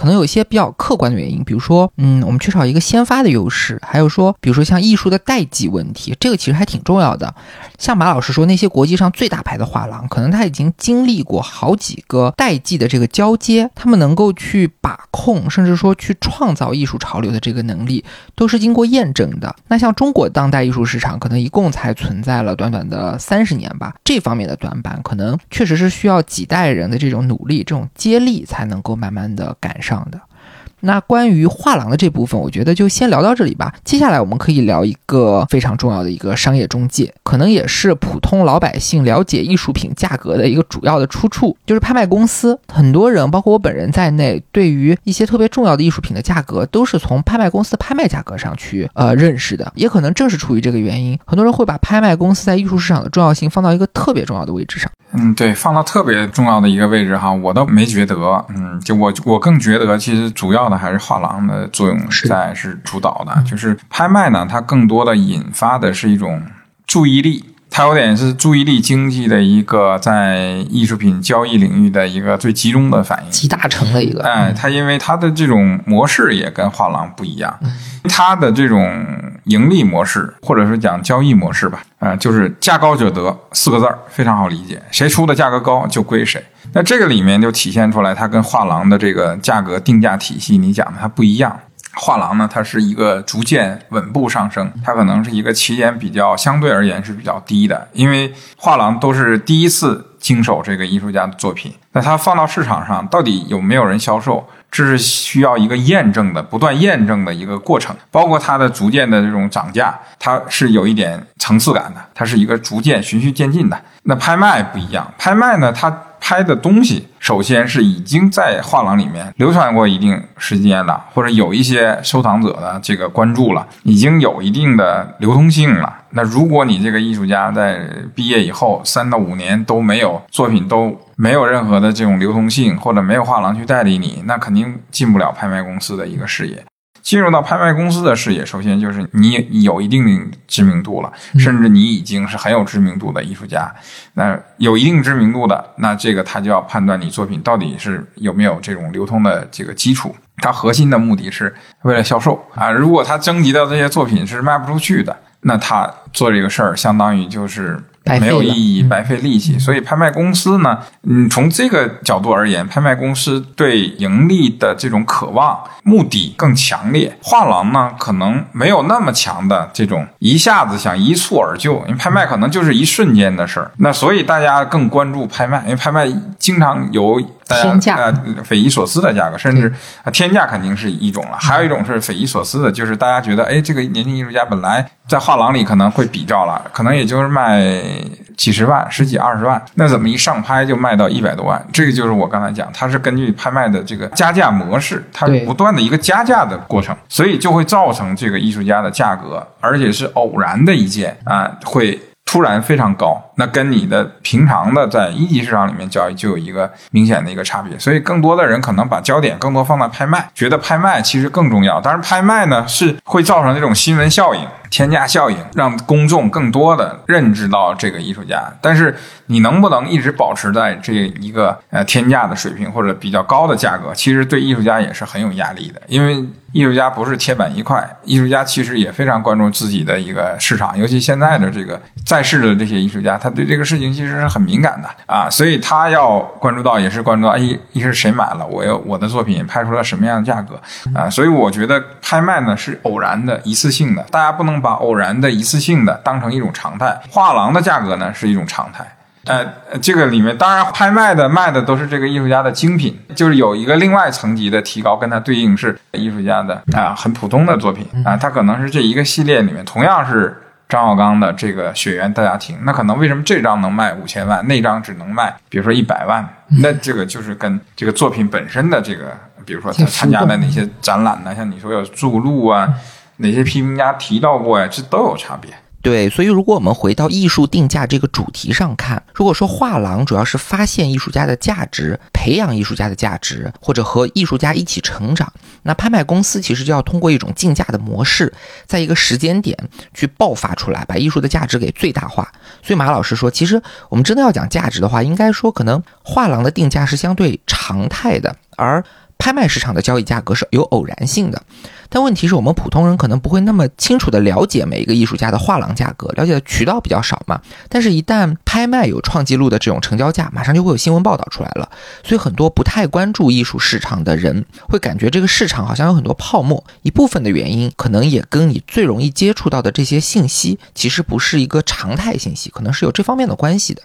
可能有一些比较客观的原因，比如说，嗯，我们缺少一个先发的优势，还有说，比如说像艺术的代际问题，这个其实还挺重要的。像马老师说，那些国际上最大牌的画廊，可能他已经经历过好几个代际的这个交接，他们能够去把控，甚至说去创造艺术潮流的这个能力，都是经过验证的。那像中国当代艺术市场，可能一共才存在了短短的三十年吧，这方面的短板可能确实是需要几代人的这种努力、这种接力才能够慢慢的赶上的。那关于画廊的这部分，我觉得就先聊到这里吧。接下来我们可以聊一个非常重要的一个商业中介，可能也是普通老百姓了解艺术品价格的一个主要的出处，就是拍卖公司。很多人，包括我本人在内，对于一些特别重要的艺术品的价格，都是从拍卖公司拍卖价格上去呃认识的。也可能正是出于这个原因，很多人会把拍卖公司在艺术市场的重要性放到一个特别重要的位置上。嗯，对，放到特别重要的一个位置哈，我倒没觉得。嗯，就我我更觉得，其实主要的还是画廊的作用在是主导的。就是拍卖呢，它更多的引发的是一种注意力，它有点是注意力经济的一个在艺术品交易领域的一个最集中的反应，集大成的一个。哎，它因为它的这种模式也跟画廊不一样，它的这种。盈利模式，或者是讲交易模式吧，啊，就是价高者得四个字儿，非常好理解，谁出的价格高就归谁。那这个里面就体现出来，它跟画廊的这个价格定价体系，你讲的它不一样。画廊呢，它是一个逐渐稳步上升，它可能是一个起点比较相对而言是比较低的，因为画廊都是第一次经手这个艺术家的作品，那它放到市场上到底有没有人销售？这是需要一个验证的、不断验证的一个过程，包括它的逐渐的这种涨价，它是有一点层次感的，它是一个逐渐循序渐进的。那拍卖不一样，拍卖呢，它拍的东西首先是已经在画廊里面流传过一定时间了，或者有一些收藏者的这个关注了，已经有一定的流通性了。那如果你这个艺术家在毕业以后三到五年都没有作品，都没有任何的这种流通性，或者没有画廊去代理你，那肯定进不了拍卖公司的一个视野。进入到拍卖公司的视野，首先就是你有一定的知名度了，甚至你已经是很有知名度的艺术家。那有一定知名度的，那这个他就要判断你作品到底是有没有这种流通的这个基础。他核心的目的是为了销售啊。如果他征集到这些作品是卖不出去的，那他做这个事儿相当于就是没有意义，白费力气。所以拍卖公司呢，嗯，从这个角度而言，拍卖公司对盈利的这种渴望目的更强烈。画廊呢，可能没有那么强的这种一下子想一蹴而就，因为拍卖可能就是一瞬间的事儿。那所以大家更关注拍卖，因为拍卖经常有。天价呃，匪夷所思的价格，甚至天价肯定是一种了。还有一种是匪夷所思的，就是大家觉得，哎，这个年轻艺术家本来在画廊里可能会比照了，可能也就是卖几十万、十几二十万，那怎么一上拍就卖到一百多万？这个就是我刚才讲，它是根据拍卖的这个加价模式，它不断的一个加价的过程，所以就会造成这个艺术家的价格，而且是偶然的一件啊，会。突然非常高，那跟你的平常的在一级市场里面交易就有一个明显的一个差别，所以更多的人可能把焦点更多放在拍卖，觉得拍卖其实更重要。当然，拍卖呢是会造成这种新闻效应。天价效应让公众更多的认知到这个艺术家，但是你能不能一直保持在这一个呃天价的水平或者比较高的价格，其实对艺术家也是很有压力的，因为艺术家不是铁板一块，艺术家其实也非常关注自己的一个市场，尤其现在的这个在世的这些艺术家，他对这个事情其实是很敏感的啊，所以他要关注到也是关注到，哎，一是谁买了，我要我的作品拍出了什么样的价格啊，所以我觉得拍卖呢是偶然的一次性的，大家不能。把偶然的一次性的当成一种常态，画廊的价格呢是一种常态。呃，这个里面当然拍卖的卖的都是这个艺术家的精品，就是有一个另外层级的提高，跟它对应是艺术家的啊很普通的作品啊，它可能是这一个系列里面同样是张绍刚的这个《血缘大家庭》，那可能为什么这张能卖五千万，那张只能卖比如说一百万？那这个就是跟这个作品本身的这个比如说他参加的哪些展览呢？像你说有注录啊，哪些批评家提到过呀？这都有差别。对，所以如果我们回到艺术定价这个主题上看，如果说画廊主要是发现艺术家的价值、培养艺术家的价值，或者和艺术家一起成长，那拍卖公司其实就要通过一种竞价的模式，在一个时间点去爆发出来，把艺术的价值给最大化。所以马老师说，其实我们真的要讲价值的话，应该说可能画廊的定价是相对常态的，而拍卖市场的交易价格是有偶然性的。但问题是我们普通人可能不会那么清楚的了解每一个艺术家的画廊价格，了解的渠道比较少嘛。但是，一旦拍卖有创纪录的这种成交价，马上就会有新闻报道出来了。所以，很多不太关注艺术市场的人会感觉这个市场好像有很多泡沫。一部分的原因，可能也跟你最容易接触到的这些信息，其实不是一个常态信息，可能是有这方面的关系的。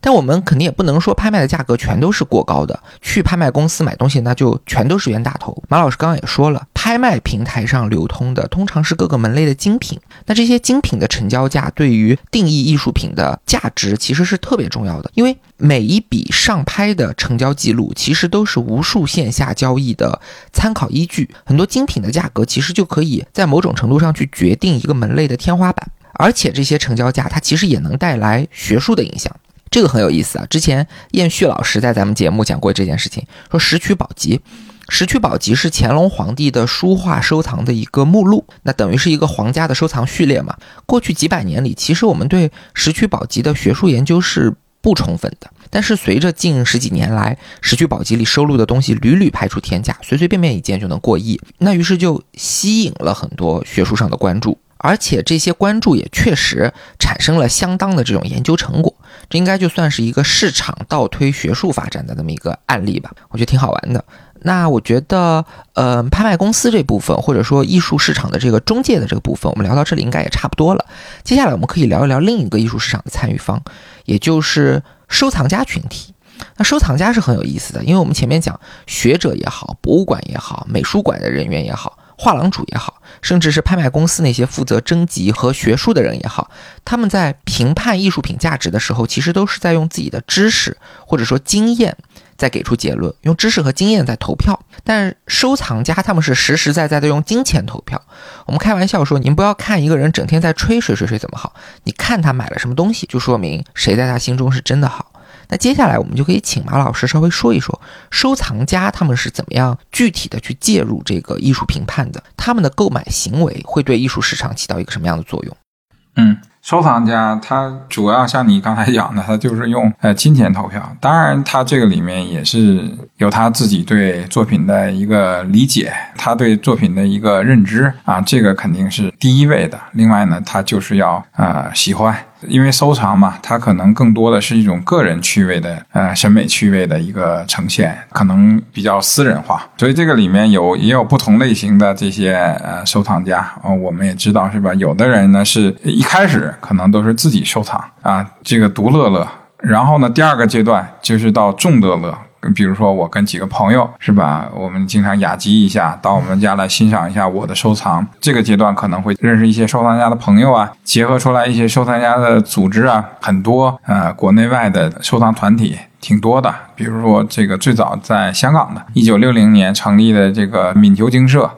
但我们肯定也不能说拍卖的价格全都是过高的，去拍卖公司买东西那就全都是冤大头。马老师刚刚也说了，拍卖平台上流通的通常是各个门类的精品，那这些精品的成交价对于定义艺术品的价值其实是特别重要的，因为每一笔上拍的成交记录其实都是无数线下交易的参考依据，很多精品的价格其实就可以在某种程度上去决定一个门类的天花板，而且这些成交价它其实也能带来学术的影响。这个很有意思啊！之前燕旭老师在咱们节目讲过这件事情，说《石渠宝笈》，《石渠宝笈》是乾隆皇帝的书画收藏的一个目录，那等于是一个皇家的收藏序列嘛。过去几百年里，其实我们对《石渠宝笈》的学术研究是不充分的，但是随着近十几年来，《石渠宝笈》里收录的东西屡屡拍出天价，随随便便一件就能过亿，那于是就吸引了很多学术上的关注。而且这些关注也确实产生了相当的这种研究成果，这应该就算是一个市场倒推学术发展的这么一个案例吧，我觉得挺好玩的。那我觉得，呃，拍卖公司这部分，或者说艺术市场的这个中介的这个部分，我们聊到这里应该也差不多了。接下来我们可以聊一聊另一个艺术市场的参与方，也就是收藏家群体。那收藏家是很有意思的，因为我们前面讲学者也好，博物馆也好，美术馆的人员也好。画廊主也好，甚至是拍卖公司那些负责征集和学术的人也好，他们在评判艺术品价值的时候，其实都是在用自己的知识或者说经验再给出结论，用知识和经验在投票。但收藏家他们是实实在在的用金钱投票。我们开玩笑说，您不要看一个人整天在吹谁谁谁怎么好，你看他买了什么东西，就说明谁在他心中是真的好。那接下来我们就可以请马老师稍微说一说，收藏家他们是怎么样具体的去介入这个艺术评判的，他们的购买行为会对艺术市场起到一个什么样的作用？嗯。收藏家他主要像你刚才讲的，他就是用 呃金钱投票。当然，他这个里面也是有他自己对作品的一个理解，他对作品的一个认知啊，这个肯定是第一位的。另外呢，他就是要呃喜欢，因为收藏嘛，他可能更多的是一种个人趣味的呃审美趣味的一个呈现，可能比较私人化。所以这个里面有也有不同类型的这些呃收藏家啊，我们也知道是吧？有的人呢是一开始。可能都是自己收藏啊，这个独乐乐。然后呢，第二个阶段就是到众乐乐。比如说，我跟几个朋友是吧，我们经常雅集一下，到我们家来欣赏一下我的收藏。这个阶段可能会认识一些收藏家的朋友啊，结合出来一些收藏家的组织啊，很多呃国内外的收藏团体。挺多的，比如说这个最早在香港的，一九六零年成立的这个闽球精社，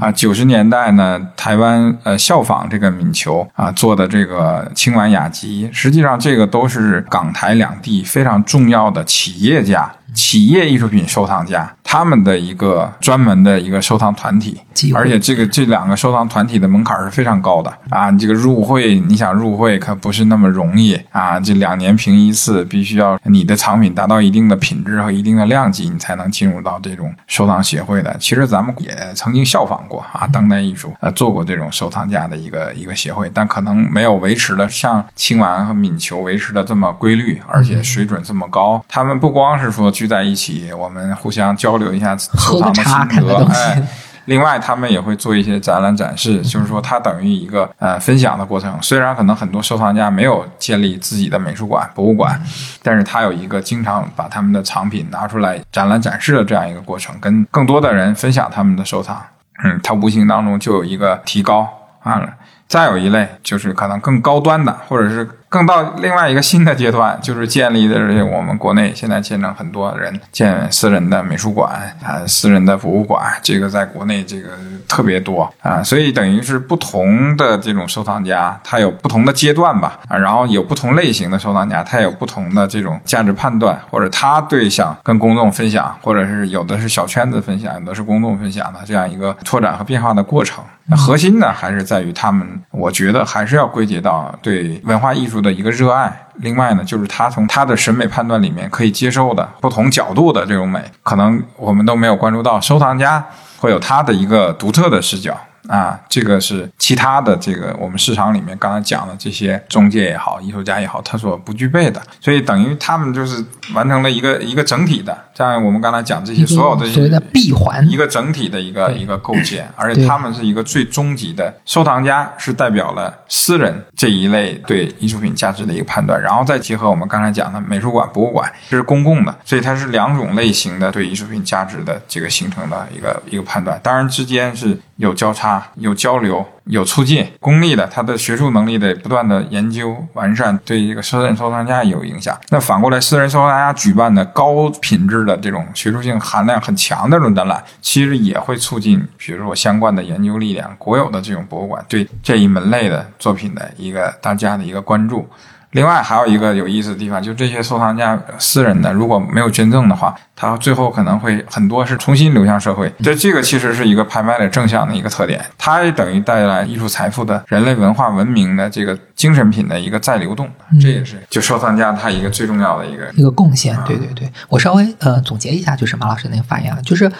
啊，九十年代呢，台湾呃效仿这个闽球啊做的这个青玩雅集，实际上这个都是港台两地非常重要的企业家。企业艺术品收藏家，他们的一个专门的一个收藏团体，而且这个这两个收藏团体的门槛是非常高的啊！你这个入会，你想入会可不是那么容易啊！这两年评一次，必须要你的藏品达到一定的品质和一定的量级，你才能进入到这种收藏协会的。其实咱们也曾经效仿过啊，当代艺术呃做过这种收藏家的一个一个协会，但可能没有维持的像青完和敏球维持的这么规律，而且水准这么高。他们不光是说。聚在一起，我们互相交流一下收藏的心得。哎，另外他们也会做一些展览展示，就是说它等于一个呃分享的过程。虽然可能很多收藏家没有建立自己的美术馆、博物馆，但是他有一个经常把他们的藏品拿出来展览展示的这样一个过程，跟更多的人分享他们的收藏。嗯，他无形当中就有一个提高啊。再有一类就是可能更高端的，或者是。更到另外一个新的阶段，就是建立的这我们国内现在见证很多人建私人的美术馆啊，私人的博物馆，这个在国内这个特别多啊，所以等于是不同的这种收藏家，他有不同的阶段吧啊，然后有不同类型的收藏家，他有不同的这种价值判断，或者他对想跟公众分享，或者是有的是小圈子分享，有的是公众分享的这样一个拓展和变化的过程。那核心呢，还是在于他们，我觉得还是要归结到对文化艺术的一个热爱。另外呢，就是他从他的审美判断里面可以接受的不同角度的这种美，可能我们都没有关注到，收藏家会有他的一个独特的视角。啊，这个是其他的这个我们市场里面刚才讲的这些中介也好，艺术家也好，他所不具备的，所以等于他们就是完成了一个一个整体的，像我们刚才讲这些所有的所谓的闭环，一个整体的一个一个构建，而且他们是一个最终极的。收藏家，是代表了私人这一类对艺术品价值的一个判断，然后再结合我们刚才讲的美术馆、博物馆，这是公共的，所以它是两种类型的对艺术品价值的这个形成的一个一个判断，当然之间是有交叉。有交流，有促进，公立的，他的学术能力的不断的研究完善，对这个私人收藏家也有影响。那反过来，私人收藏家举办的高品质的这种学术性含量很强的这种展览，其实也会促进，比如说相关的研究力量，国有的这种博物馆对这一门类的作品的一个大家的一个关注。另外还有一个有意思的地方，就这些收藏家私人的如果没有捐赠的话，他最后可能会很多是重新流向社会。这这个其实是一个拍卖的正向的一个特点，它也等于带来艺术财富的人类文化文明的这个精神品的一个再流动。这也是就收藏家他一个最重要的一个一个贡献。对对对，我稍微呃总结一下，就是马老师那个发言啊，就是。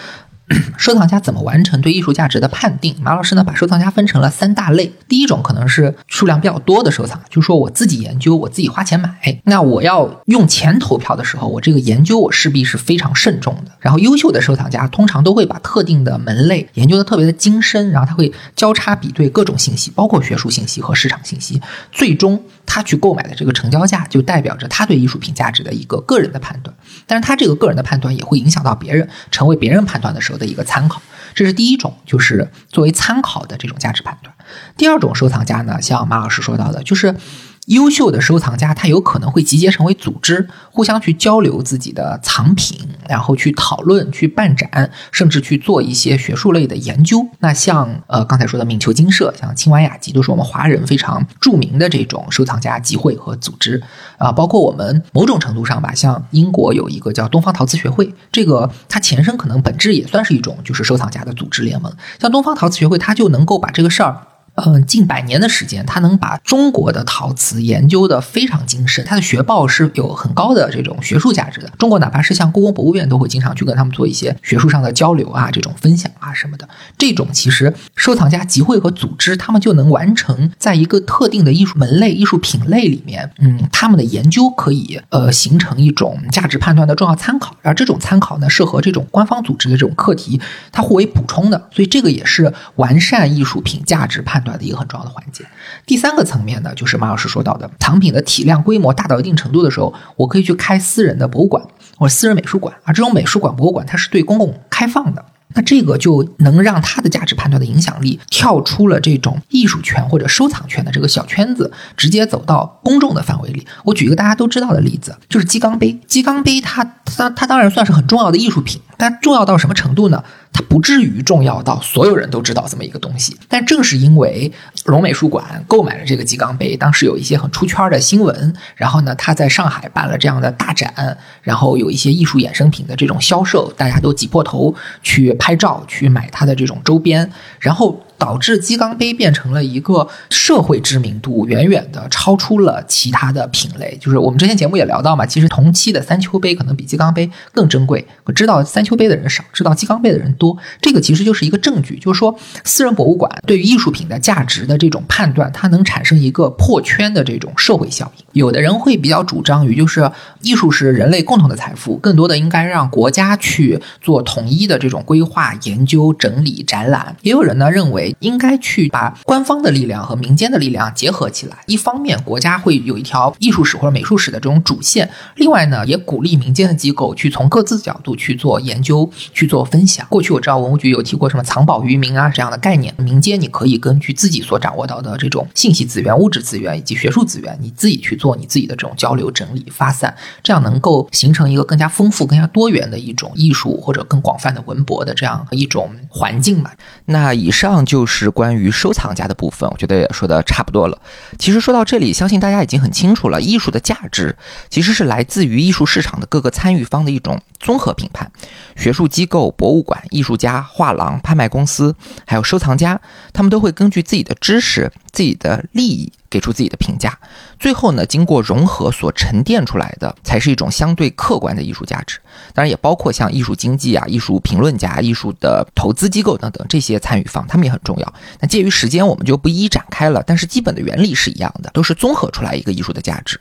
收藏家怎么完成对艺术价值的判定？马老师呢，把收藏家分成了三大类。第一种可能是数量比较多的收藏，就是说我自己研究，我自己花钱买。那我要用钱投票的时候，我这个研究我势必是非常慎重的。然后优秀的收藏家通常都会把特定的门类研究的特别的精深，然后他会交叉比对各种信息，包括学术信息和市场信息，最终他去购买的这个成交价就代表着他对艺术品价值的一个个人的判断。但是他这个个人的判断也会影响到别人，成为别人判断的时候的一个参考。这是第一种，就是作为参考的这种价值判断。第二种收藏家呢，像马老师说到的，就是。优秀的收藏家，他有可能会集结成为组织，互相去交流自己的藏品，然后去讨论、去办展，甚至去做一些学术类的研究。那像呃刚才说的闽球金社，像青蛙雅集，都是我们华人非常著名的这种收藏家集会和组织啊。包括我们某种程度上吧，像英国有一个叫东方陶瓷学会，这个它前身可能本质也算是一种就是收藏家的组织联盟。像东方陶瓷学会，它就能够把这个事儿。嗯，近百年的时间，他能把中国的陶瓷研究的非常精深，他的学报是有很高的这种学术价值的。中国哪怕是像故宫博物院，都会经常去跟他们做一些学术上的交流啊，这种分享啊什么的。这种其实收藏家集会和组织，他们就能完成在一个特定的艺术门类、艺术品类里面，嗯，他们的研究可以呃形成一种价值判断的重要参考。而这种参考呢，是和这种官方组织的这种课题它互为补充的，所以这个也是完善艺术品价值判。断的一个很重要的环节。第三个层面呢，就是马老师说到的藏品的体量规模大到一定程度的时候，我可以去开私人的博物馆或者私人美术馆，而这种美术馆、博物馆它是对公共开放的。那这个就能让它的价值判断的影响力跳出了这种艺术圈或者收藏圈的这个小圈子，直接走到公众的范围里。我举一个大家都知道的例子，就是鸡缸杯。鸡缸杯它它它当然算是很重要的艺术品，但重要到什么程度呢？它不至于重要到所有人都知道这么一个东西，但正是因为龙美术馆购买了这个鸡缸杯，当时有一些很出圈的新闻，然后呢，他在上海办了这样的大展，然后有一些艺术衍生品的这种销售，大家都挤破头去拍照去买他的这种周边，然后。导致鸡缸杯变成了一个社会知名度远远的超出了其他的品类。就是我们之前节目也聊到嘛，其实同期的三丘杯可能比鸡缸杯更珍贵。我知道三丘杯的人少，知道鸡缸杯的人多。这个其实就是一个证据，就是说私人博物馆对于艺术品的价值的这种判断，它能产生一个破圈的这种社会效应。有的人会比较主张于，就是艺术是人类共同的财富，更多的应该让国家去做统一的这种规划、研究、整理、展览。也有人呢认为。应该去把官方的力量和民间的力量结合起来。一方面，国家会有一条艺术史或者美术史的这种主线；另外呢，也鼓励民间的机构去从各自角度去做研究、去做分享。过去我知道文物局有提过什么“藏宝于民”啊这样的概念，民间你可以根据自己所掌握到的这种信息资源、物质资源以及学术资源，你自己去做你自己的这种交流、整理、发散，这样能够形成一个更加丰富、更加多元的一种艺术或者更广泛的文博的这样一种环境嘛。那以上就就是关于收藏家的部分，我觉得也说的差不多了。其实说到这里，相信大家已经很清楚了，艺术的价值其实是来自于艺术市场的各个参与方的一种综合评判。学术机构、博物馆、艺术家、画廊、拍卖公司，还有收藏家，他们都会根据自己的知识、自己的利益给出自己的评价。最后呢，经过融合所沉淀出来的，才是一种相对客观的艺术价值。当然，也包括像艺术经济啊、艺术评论家、艺术的投资机构等等这些参与方，他们也很重要。那介于时间，我们就不一一展开了。但是基本的原理是一样的，都是综合出来一个艺术的价值。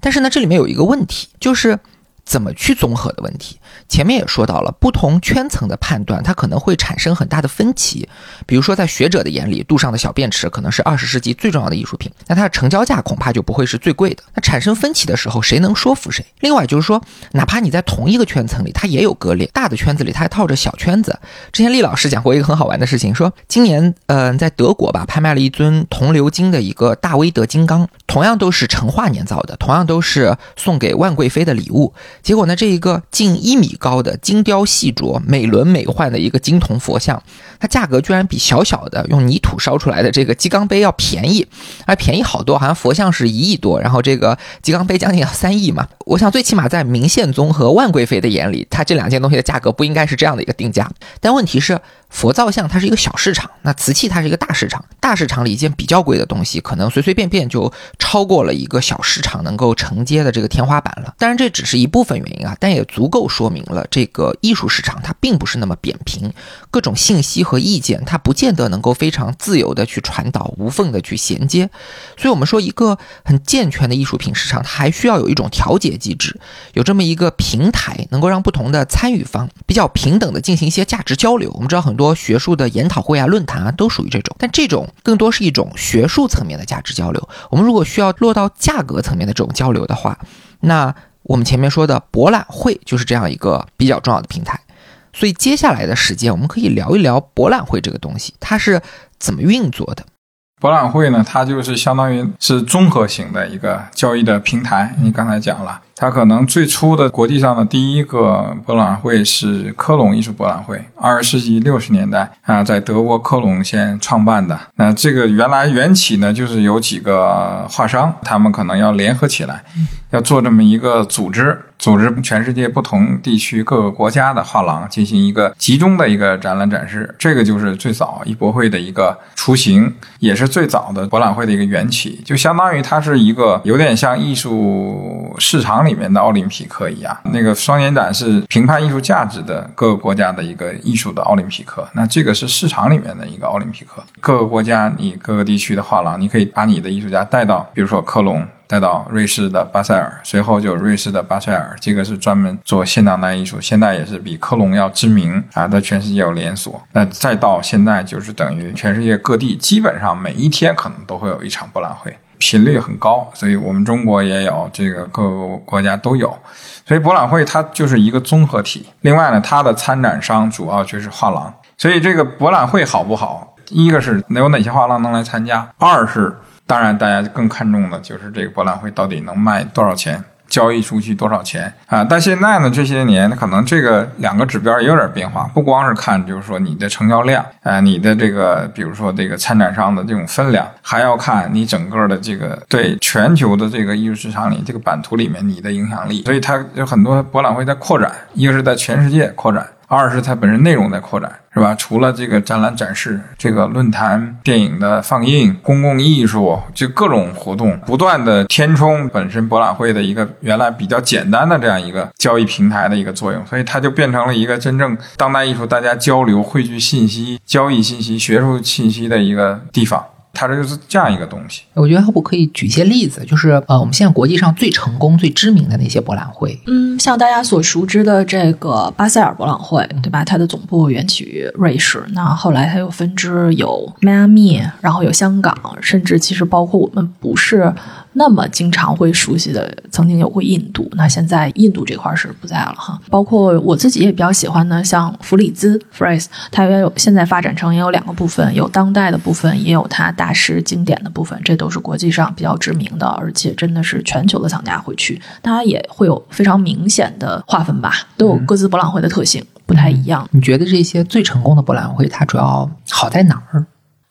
但是呢，这里面有一个问题，就是怎么去综合的问题。前面也说到了，不同圈层的判断，它可能会产生很大的分歧。比如说，在学者的眼里，杜尚的小便池可能是二十世纪最重要的艺术品，那它的成交价恐怕就不会是最贵的。那产生分歧的时候，谁能说服谁？另外就是说，哪怕你在同一个圈层里，它也有割裂，大的圈子里它还套着小圈子。之前厉老师讲过一个很好玩的事情，说今年，嗯，在德国吧，拍卖了一尊铜鎏金的一个大威德金刚，同样都是成化年造的，同样都是送给万贵妃的礼物。结果呢，这一个近一米。高的精雕细琢、美轮美奂的一个金铜佛像，它价格居然比小小的用泥土烧出来的这个鸡缸杯要便宜，还便宜好多，好像佛像是一亿多，然后这个鸡缸杯将近要三亿嘛。我想最起码在明宪宗和万贵妃的眼里，它这两件东西的价格不应该是这样的一个定价。但问题是。佛造像它是一个小市场，那瓷器它是一个大市场。大市场里一件比较贵的东西，可能随随便便就超过了一个小市场能够承接的这个天花板了。当然这只是一部分原因啊，但也足够说明了这个艺术市场它并不是那么扁平，各种信息和意见它不见得能够非常自由的去传导，无缝的去衔接。所以，我们说一个很健全的艺术品市场，它还需要有一种调节机制，有这么一个平台，能够让不同的参与方比较平等的进行一些价值交流。我们知道很。多学术的研讨会啊、论坛啊，都属于这种，但这种更多是一种学术层面的价值交流。我们如果需要落到价格层面的这种交流的话，那我们前面说的博览会就是这样一个比较重要的平台。所以接下来的时间，我们可以聊一聊博览会这个东西，它是怎么运作的。博览会呢，它就是相当于是综合型的一个交易的平台。你刚才讲了，它可能最初的国际上的第一个博览会是科隆艺术博览会，二十世纪六十年代啊，在德国科隆先创办的。那这个原来缘起呢，就是有几个画商，他们可能要联合起来，要做这么一个组织。组织全世界不同地区各个国家的画廊进行一个集中的一个展览展示，这个就是最早艺博会的一个雏形，也是最早的博览会的一个缘起。就相当于它是一个有点像艺术市场里面的奥林匹克一样，那个双年展是评判艺术价值的各个国家的一个艺术的奥林匹克，那这个是市场里面的一个奥林匹克。各个国家你各个地区的画廊，你可以把你的艺术家带到，比如说科隆。带到瑞士的巴塞尔，随后就瑞士的巴塞尔，这个是专门做现当代艺术，现在也是比科隆要知名啊，在全世界有连锁。那再到现在，就是等于全世界各地基本上每一天可能都会有一场博览会，频率很高。所以我们中国也有，这个各个国家都有。所以博览会它就是一个综合体。另外呢，它的参展商主要就是画廊。所以这个博览会好不好？一个是能有哪些画廊能来参加，二是。当然，大家更看重的就是这个博览会到底能卖多少钱，交易出去多少钱啊？但现在呢，这些年可能这个两个指标也有点变化，不光是看就是说你的成交量，啊，你的这个比如说这个参展商的这种分量，还要看你整个的这个对全球的这个艺术市场里这个版图里面你的影响力。所以它有很多博览会在扩展，一个是在全世界扩展。二是它本身内容在扩展，是吧？除了这个展览展示、这个论坛、电影的放映、公共艺术，就各种活动，不断的填充本身博览会的一个原来比较简单的这样一个交易平台的一个作用，所以它就变成了一个真正当代艺术大家交流、汇聚信息、交易信息、学术信息的一个地方。它这就是这样一个东西。我觉得要不可以举一些例子，就是呃，我们现在国际上最成功、最知名的那些博览会。嗯，像大家所熟知的这个巴塞尔博览会，对吧？它的总部源起于瑞士，那后来它又分支，有迈阿密，然后有香港，甚至其实包括我们不是。那么经常会熟悉的，曾经有过印度，那现在印度这块是不在了哈。包括我自己也比较喜欢的，像弗里兹 f r e s e 它也有现在发展成也有两个部分，有当代的部分，也有它大师经典的部分，这都是国际上比较知名的，而且真的是全球的藏家会去，它也会有非常明显的划分吧，都有各自博览会的特性，不太一样。你觉得这些最成功的博览会，它主要好在哪儿？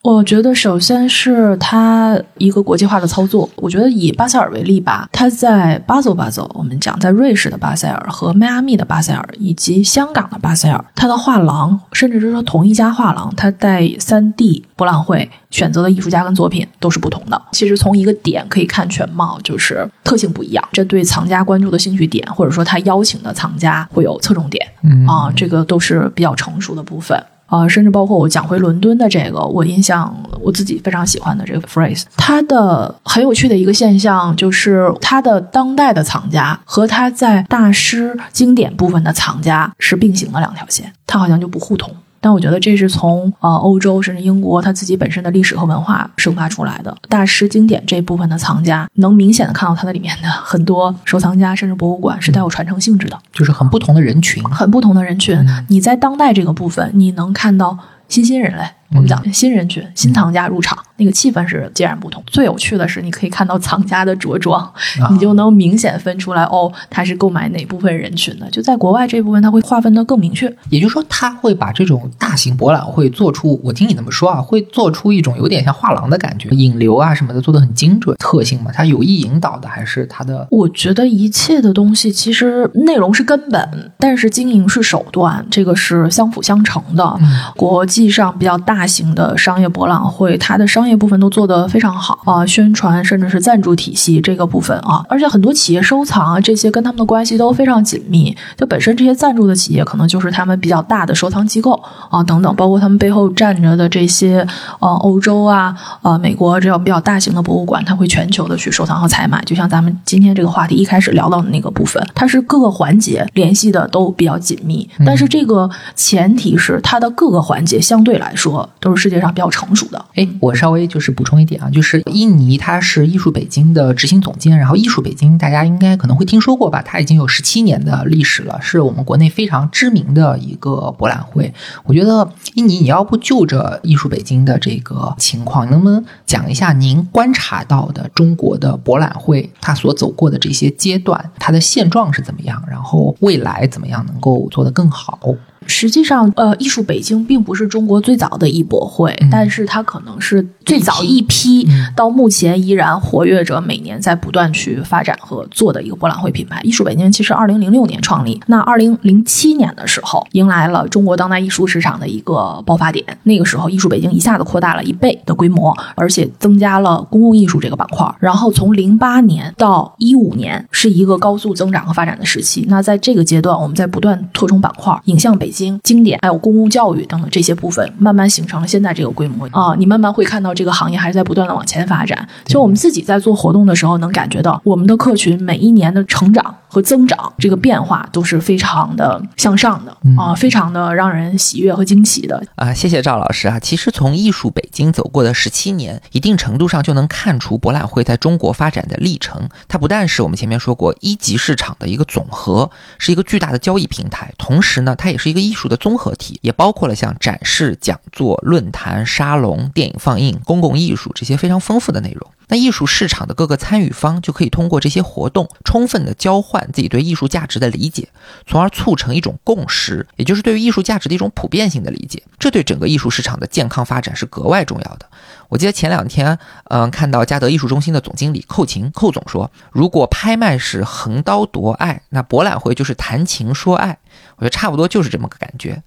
我觉得首先是它一个国际化的操作。我觉得以巴塞尔为例吧，它在巴塞巴塞，我们讲在瑞士的巴塞尔和迈阿密的巴塞尔以及香港的巴塞尔，它的画廊甚至是说同一家画廊，它在三 D 博览会选择的艺术家跟作品都是不同的。其实从一个点可以看全貌，就是特性不一样。针对藏家关注的兴趣点，或者说他邀请的藏家会有侧重点，啊，这个都是比较成熟的部分。啊，甚至包括我讲回伦敦的这个，我印象我自己非常喜欢的这个 phrase，它的很有趣的一个现象就是，它的当代的藏家和它在大师经典部分的藏家是并行的两条线，它好像就不互通。但我觉得这是从呃欧洲甚至英国它自己本身的历史和文化生发出来的大师经典这部分的藏家，能明显的看到它的里面的很多收藏家甚至博物馆是带有传承性质的，就是很不同的人群，很不同的人群。你在当代这个部分，你能看到新兴人类。我们讲新人群、新藏家入场，那个气氛是截然不同。最有趣的是，你可以看到藏家的着装，你就能明显分出来哦，他是购买哪部分人群的。就在国外这部分，他会划分的更明确。也就是说，他会把这种大型博览会做出，我听你那么说啊，会做出一种有点像画廊的感觉，引流啊什么的做的很精准。特性嘛，他有意引导的还是他的？我觉得一切的东西其实内容是根本，但是经营是手段，这个是相辅相成的。国际上比较大。大型的商业博览会，它的商业部分都做得非常好啊，宣传甚至是赞助体系这个部分啊，而且很多企业收藏啊，这些跟他们的关系都非常紧密。就本身这些赞助的企业，可能就是他们比较大的收藏机构啊，等等，包括他们背后站着的这些呃欧洲啊、呃美国这样比较大型的博物馆，它会全球的去收藏和采买。就像咱们今天这个话题一开始聊到的那个部分，它是各个环节联系的都比较紧密，但是这个前提是它的各个环节相对来说。都是世界上比较成熟的。哎，我稍微就是补充一点啊，就是印尼它是艺术北京的执行总监，然后艺术北京大家应该可能会听说过吧？它已经有十七年的历史了，是我们国内非常知名的一个博览会。我觉得印尼，你要不就着艺术北京的这个情况，能不能讲一下您观察到的中国的博览会它所走过的这些阶段，它的现状是怎么样？然后未来怎么样能够做得更好？实际上，呃，艺术北京并不是中国最早的艺博会，但是它可能是最早一批到目前依然活跃着、每年在不断去发展和做的一个博览会品牌。艺术北京其实二零零六年创立，那二零零七年的时候迎来了中国当代艺术市场的一个爆发点。那个时候，艺术北京一下子扩大了一倍的规模，而且增加了公共艺术这个板块。然后从零八年到一五年是一个高速增长和发展的时期。那在这个阶段，我们在不断扩充板块，影像北。经经典，还有公共教育等等这些部分，慢慢形成了现在这个规模啊！你慢慢会看到这个行业还是在不断的往前发展。就我们自己在做活动的时候，能感觉到我们的客群每一年的成长和增长，这个变化都是非常的向上的啊，非常的让人喜悦和惊喜的啊！谢谢赵老师啊！其实从艺术北京走过的十七年，一定程度上就能看出博览会在中国发展的历程。它不但是我们前面说过一级市场的一个总和，是一个巨大的交易平台，同时呢，它也是一个。艺术的综合体也包括了像展示、讲座、论坛、沙龙、电影放映、公共艺术这些非常丰富的内容。那艺术市场的各个参与方就可以通过这些活动，充分的交换自己对艺术价值的理解，从而促成一种共识，也就是对于艺术价值的一种普遍性的理解。这对整个艺术市场的健康发展是格外重要的。我记得前两天，嗯，看到嘉德艺术中心的总经理寇琴寇总说，如果拍卖是横刀夺爱，那博览会就是谈情说爱。我觉得差不多就是这么个感觉。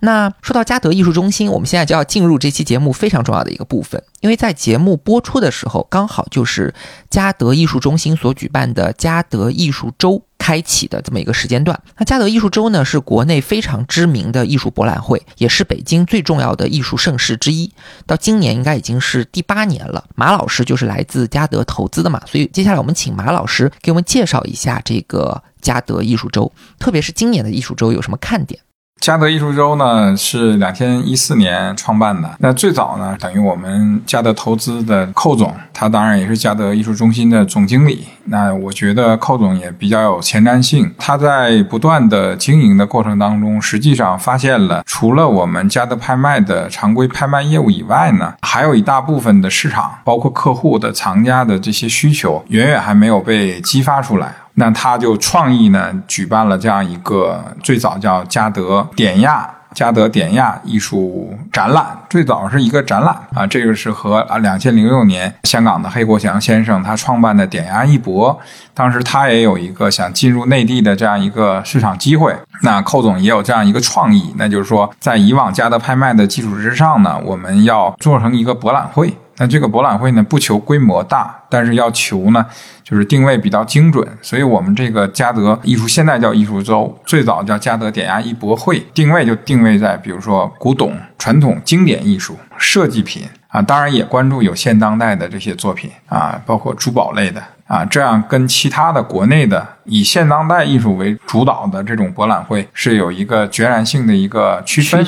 那说到嘉德艺术中心，我们现在就要进入这期节目非常重要的一个部分，因为在节目播出的时候，刚好就是嘉德艺术中心所举办的嘉德艺术周开启的这么一个时间段。那嘉德艺术周呢，是国内非常知名的艺术博览会，也是北京最重要的艺术盛事之一。到今年应该已经是第八年了。马老师就是来自嘉德投资的嘛，所以接下来我们请马老师给我们介绍一下这个嘉德艺术周，特别是今年的艺术周有什么看点。嘉德艺术周呢是两千一四年创办的。那最早呢，等于我们嘉德投资的寇总，他当然也是嘉德艺术中心的总经理。那我觉得寇总也比较有前瞻性。他在不断的经营的过程当中，实际上发现了，除了我们嘉德拍卖的常规拍卖业务以外呢，还有一大部分的市场，包括客户的藏家的这些需求，远远还没有被激发出来。那他就创意呢，举办了这样一个最早叫嘉德典亚嘉德典亚艺术展览，最早是一个展览啊，这个是和啊两千零六年香港的黑国祥先生他创办的典亚艺博，当时他也有一个想进入内地的这样一个市场机会，那寇总也有这样一个创意，那就是说在以往嘉德拍卖的基础之上呢，我们要做成一个博览会。那这个博览会呢，不求规模大，但是要求呢，就是定位比较精准。所以我们这个嘉德艺术现在叫艺术周，最早叫嘉德典亚艺博会，定位就定位在比如说古董、传统、经典艺术、设计品啊，当然也关注有现当代的这些作品啊，包括珠宝类的啊，这样跟其他的国内的以现当代艺术为主导的这种博览会是有一个决然性的一个区分。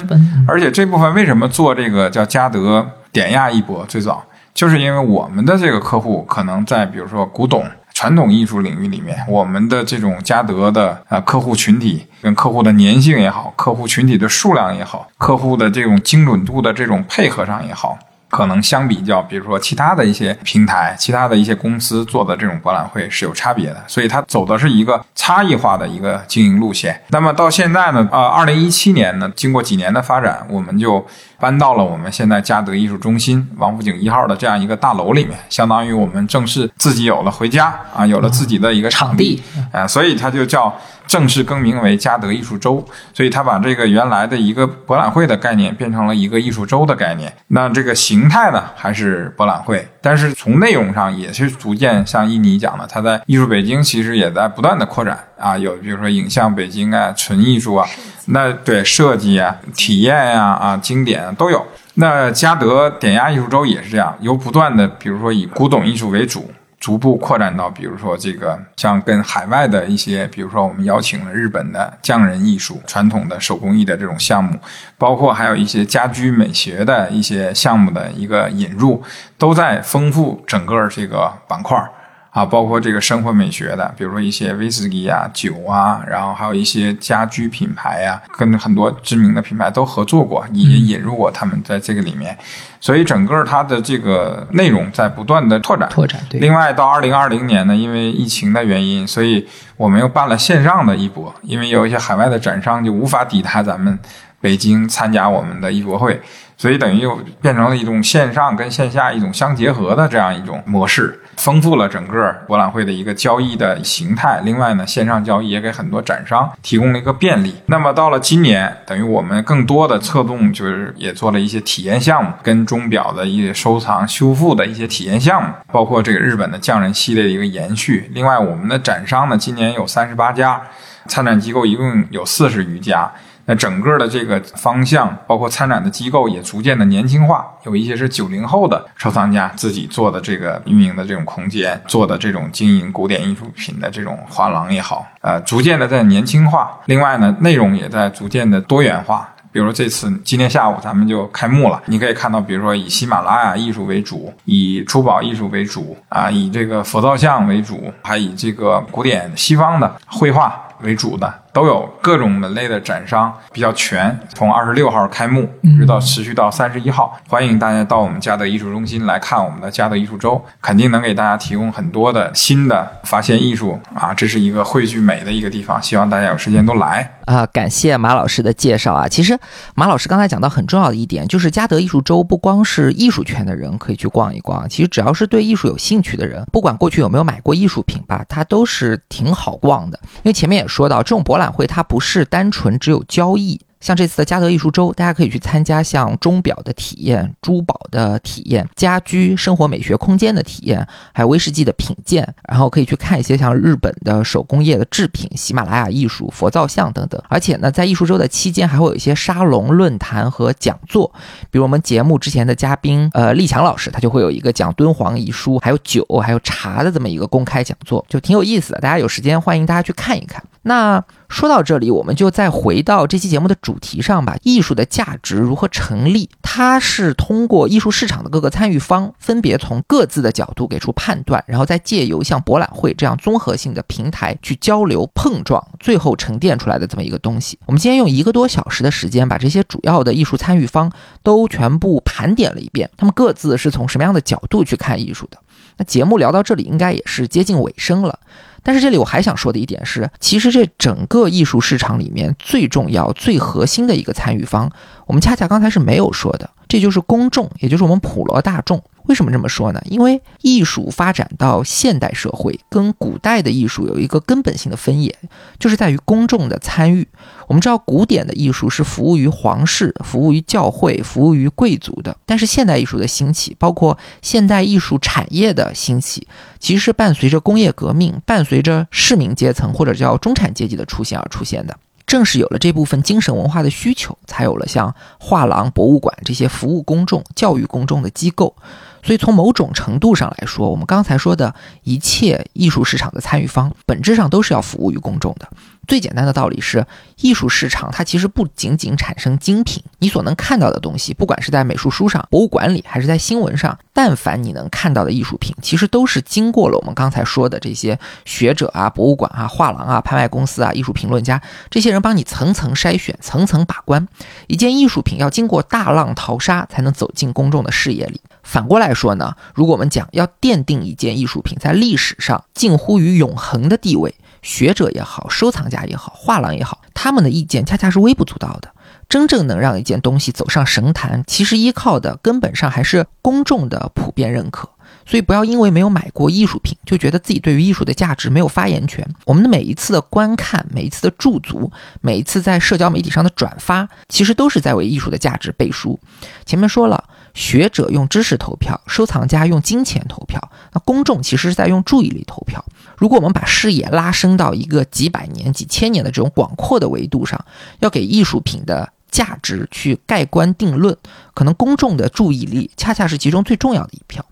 而且这部分为什么做这个叫嘉德？典亚一波最早就是因为我们的这个客户可能在比如说古董传统艺术领域里面，我们的这种嘉德的啊客户群体跟客户的粘性也好，客户群体的数量也好，客户的这种精准度的这种配合上也好。可能相比较，比如说其他的一些平台、其他的一些公司做的这种博览会是有差别的，所以它走的是一个差异化的一个经营路线。那么到现在呢，呃，二零一七年呢，经过几年的发展，我们就搬到了我们现在嘉德艺术中心王府井一号的这样一个大楼里面，相当于我们正式自己有了回家啊，有了自己的一个场地啊，所以它就叫。正式更名为嘉德艺术周，所以它把这个原来的一个博览会的概念变成了一个艺术周的概念。那这个形态呢，还是博览会，但是从内容上也是逐渐像印尼讲的，它在艺术北京其实也在不断的扩展啊，有比如说影像北京啊、纯艺术啊，那对设计啊、体验呀啊、经典都有。那嘉德典亚艺术周也是这样，由不断的比如说以古董艺术为主。逐步扩展到，比如说这个像跟海外的一些，比如说我们邀请了日本的匠人艺术、传统的手工艺的这种项目，包括还有一些家居美学的一些项目的一个引入，都在丰富整个这个板块儿。啊，包括这个生活美学的，比如说一些威士忌啊、酒啊，然后还有一些家居品牌呀，跟很多知名的品牌都合作过，也引入过他们在这个里面，所以整个它的这个内容在不断的拓展。拓展。对。另外，到二零二零年呢，因为疫情的原因，所以我们又办了线上的一波，因为有一些海外的展商就无法抵达咱们北京参加我们的艺博会。所以等于又变成了一种线上跟线下一种相结合的这样一种模式，丰富了整个博览会的一个交易的形态。另外呢，线上交易也给很多展商提供了一个便利。那么到了今年，等于我们更多的侧重就是也做了一些体验项目，跟钟表的一些收藏修复的一些体验项目，包括这个日本的匠人系列的一个延续。另外，我们的展商呢，今年有三十八家，参展机构一共有四十余家。那整个的这个方向，包括参展的机构也逐渐的年轻化，有一些是九零后的收藏家自己做的这个运营的这种空间，做的这种经营古典艺术品的这种画廊也好，呃，逐渐的在年轻化。另外呢，内容也在逐渐的多元化。比如这次今天下午咱们就开幕了，你可以看到，比如说以喜马拉雅艺术为主，以珠宝艺术为主，啊，以这个佛造像为主，还以这个古典西方的绘画。为主的都有各种门类的展商比较全，从二十六号开幕，直到持续到三十一号，欢迎大家到我们嘉德艺术中心来看我们的嘉德艺术周，肯定能给大家提供很多的新的发现艺术啊，这是一个汇聚美的一个地方，希望大家有时间都来啊！感谢马老师的介绍啊，其实马老师刚才讲到很重要的一点，就是嘉德艺术周不光是艺术圈的人可以去逛一逛，其实只要是对艺术有兴趣的人，不管过去有没有买过艺术品吧，它都是挺好逛的，因为前面也。说到这种博览展会，它不是单纯只有交易。像这次的嘉德艺术周，大家可以去参加像钟表的体验、珠宝的体验、家居生活美学空间的体验，还有威士忌的品鉴，然后可以去看一些像日本的手工业的制品、喜马拉雅艺术、佛造像等等。而且呢，在艺术周的期间，还会有一些沙龙、论坛和讲座，比如我们节目之前的嘉宾呃立强老师，他就会有一个讲敦煌遗书、还有酒、还有茶的这么一个公开讲座，就挺有意思的。大家有时间欢迎大家去看一看。那说到这里，我们就再回到这期节目的主题上吧。艺术的价值如何成立？它是通过艺术市场的各个参与方，分别从各自的角度给出判断，然后再借由像博览会这样综合性的平台去交流碰撞，最后沉淀出来的这么一个东西。我们今天用一个多小时的时间，把这些主要的艺术参与方都全部盘点了一遍，他们各自是从什么样的角度去看艺术的。那节目聊到这里，应该也是接近尾声了。但是这里我还想说的一点是，其实这整个艺术市场里面最重要、最核心的一个参与方，我们恰恰刚才是没有说的，这就是公众，也就是我们普罗大众。为什么这么说呢？因为艺术发展到现代社会，跟古代的艺术有一个根本性的分野，就是在于公众的参与。我们知道，古典的艺术是服务于皇室、服务于教会、服务于贵族的，但是现代艺术的兴起，包括现代艺术产业的兴起，其实是伴随着工业革命、伴随着市民阶层或者叫中产阶级的出现而出现的。正是有了这部分精神文化的需求，才有了像画廊、博物馆这些服务公众、教育公众的机构。所以，从某种程度上来说，我们刚才说的一切艺术市场的参与方，本质上都是要服务于公众的。最简单的道理是，艺术市场它其实不仅仅产生精品。你所能看到的东西，不管是在美术书上、博物馆里，还是在新闻上，但凡你能看到的艺术品，其实都是经过了我们刚才说的这些学者啊、博物馆啊、画廊啊、拍卖公司啊、艺术评论家这些人帮你层层筛选、层层把关。一件艺术品要经过大浪淘沙，才能走进公众的视野里。反过来说呢，如果我们讲要奠定一件艺术品在历史上近乎于永恒的地位，学者也好，收藏家也好，画廊也好，他们的意见恰恰是微不足道的。真正能让一件东西走上神坛，其实依靠的根本上还是公众的普遍认可。所以不要因为没有买过艺术品，就觉得自己对于艺术的价值没有发言权。我们的每一次的观看，每一次的驻足，每一次在社交媒体上的转发，其实都是在为艺术的价值背书。前面说了。学者用知识投票，收藏家用金钱投票，那公众其实是在用注意力投票。如果我们把视野拉伸到一个几百年、几千年的这种广阔的维度上，要给艺术品的价值去盖棺定论，可能公众的注意力恰恰是其中最重要的一票。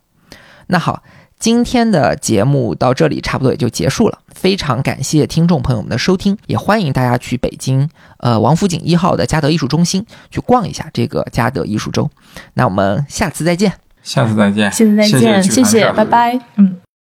那好。今天的节目到这里差不多也就结束了，非常感谢听众朋友们的收听，也欢迎大家去北京，呃，王府井一号的嘉德艺术中心去逛一下这个嘉德艺术周。那我们下次再见，下次再见，下次再见，谢谢，拜拜，嗯。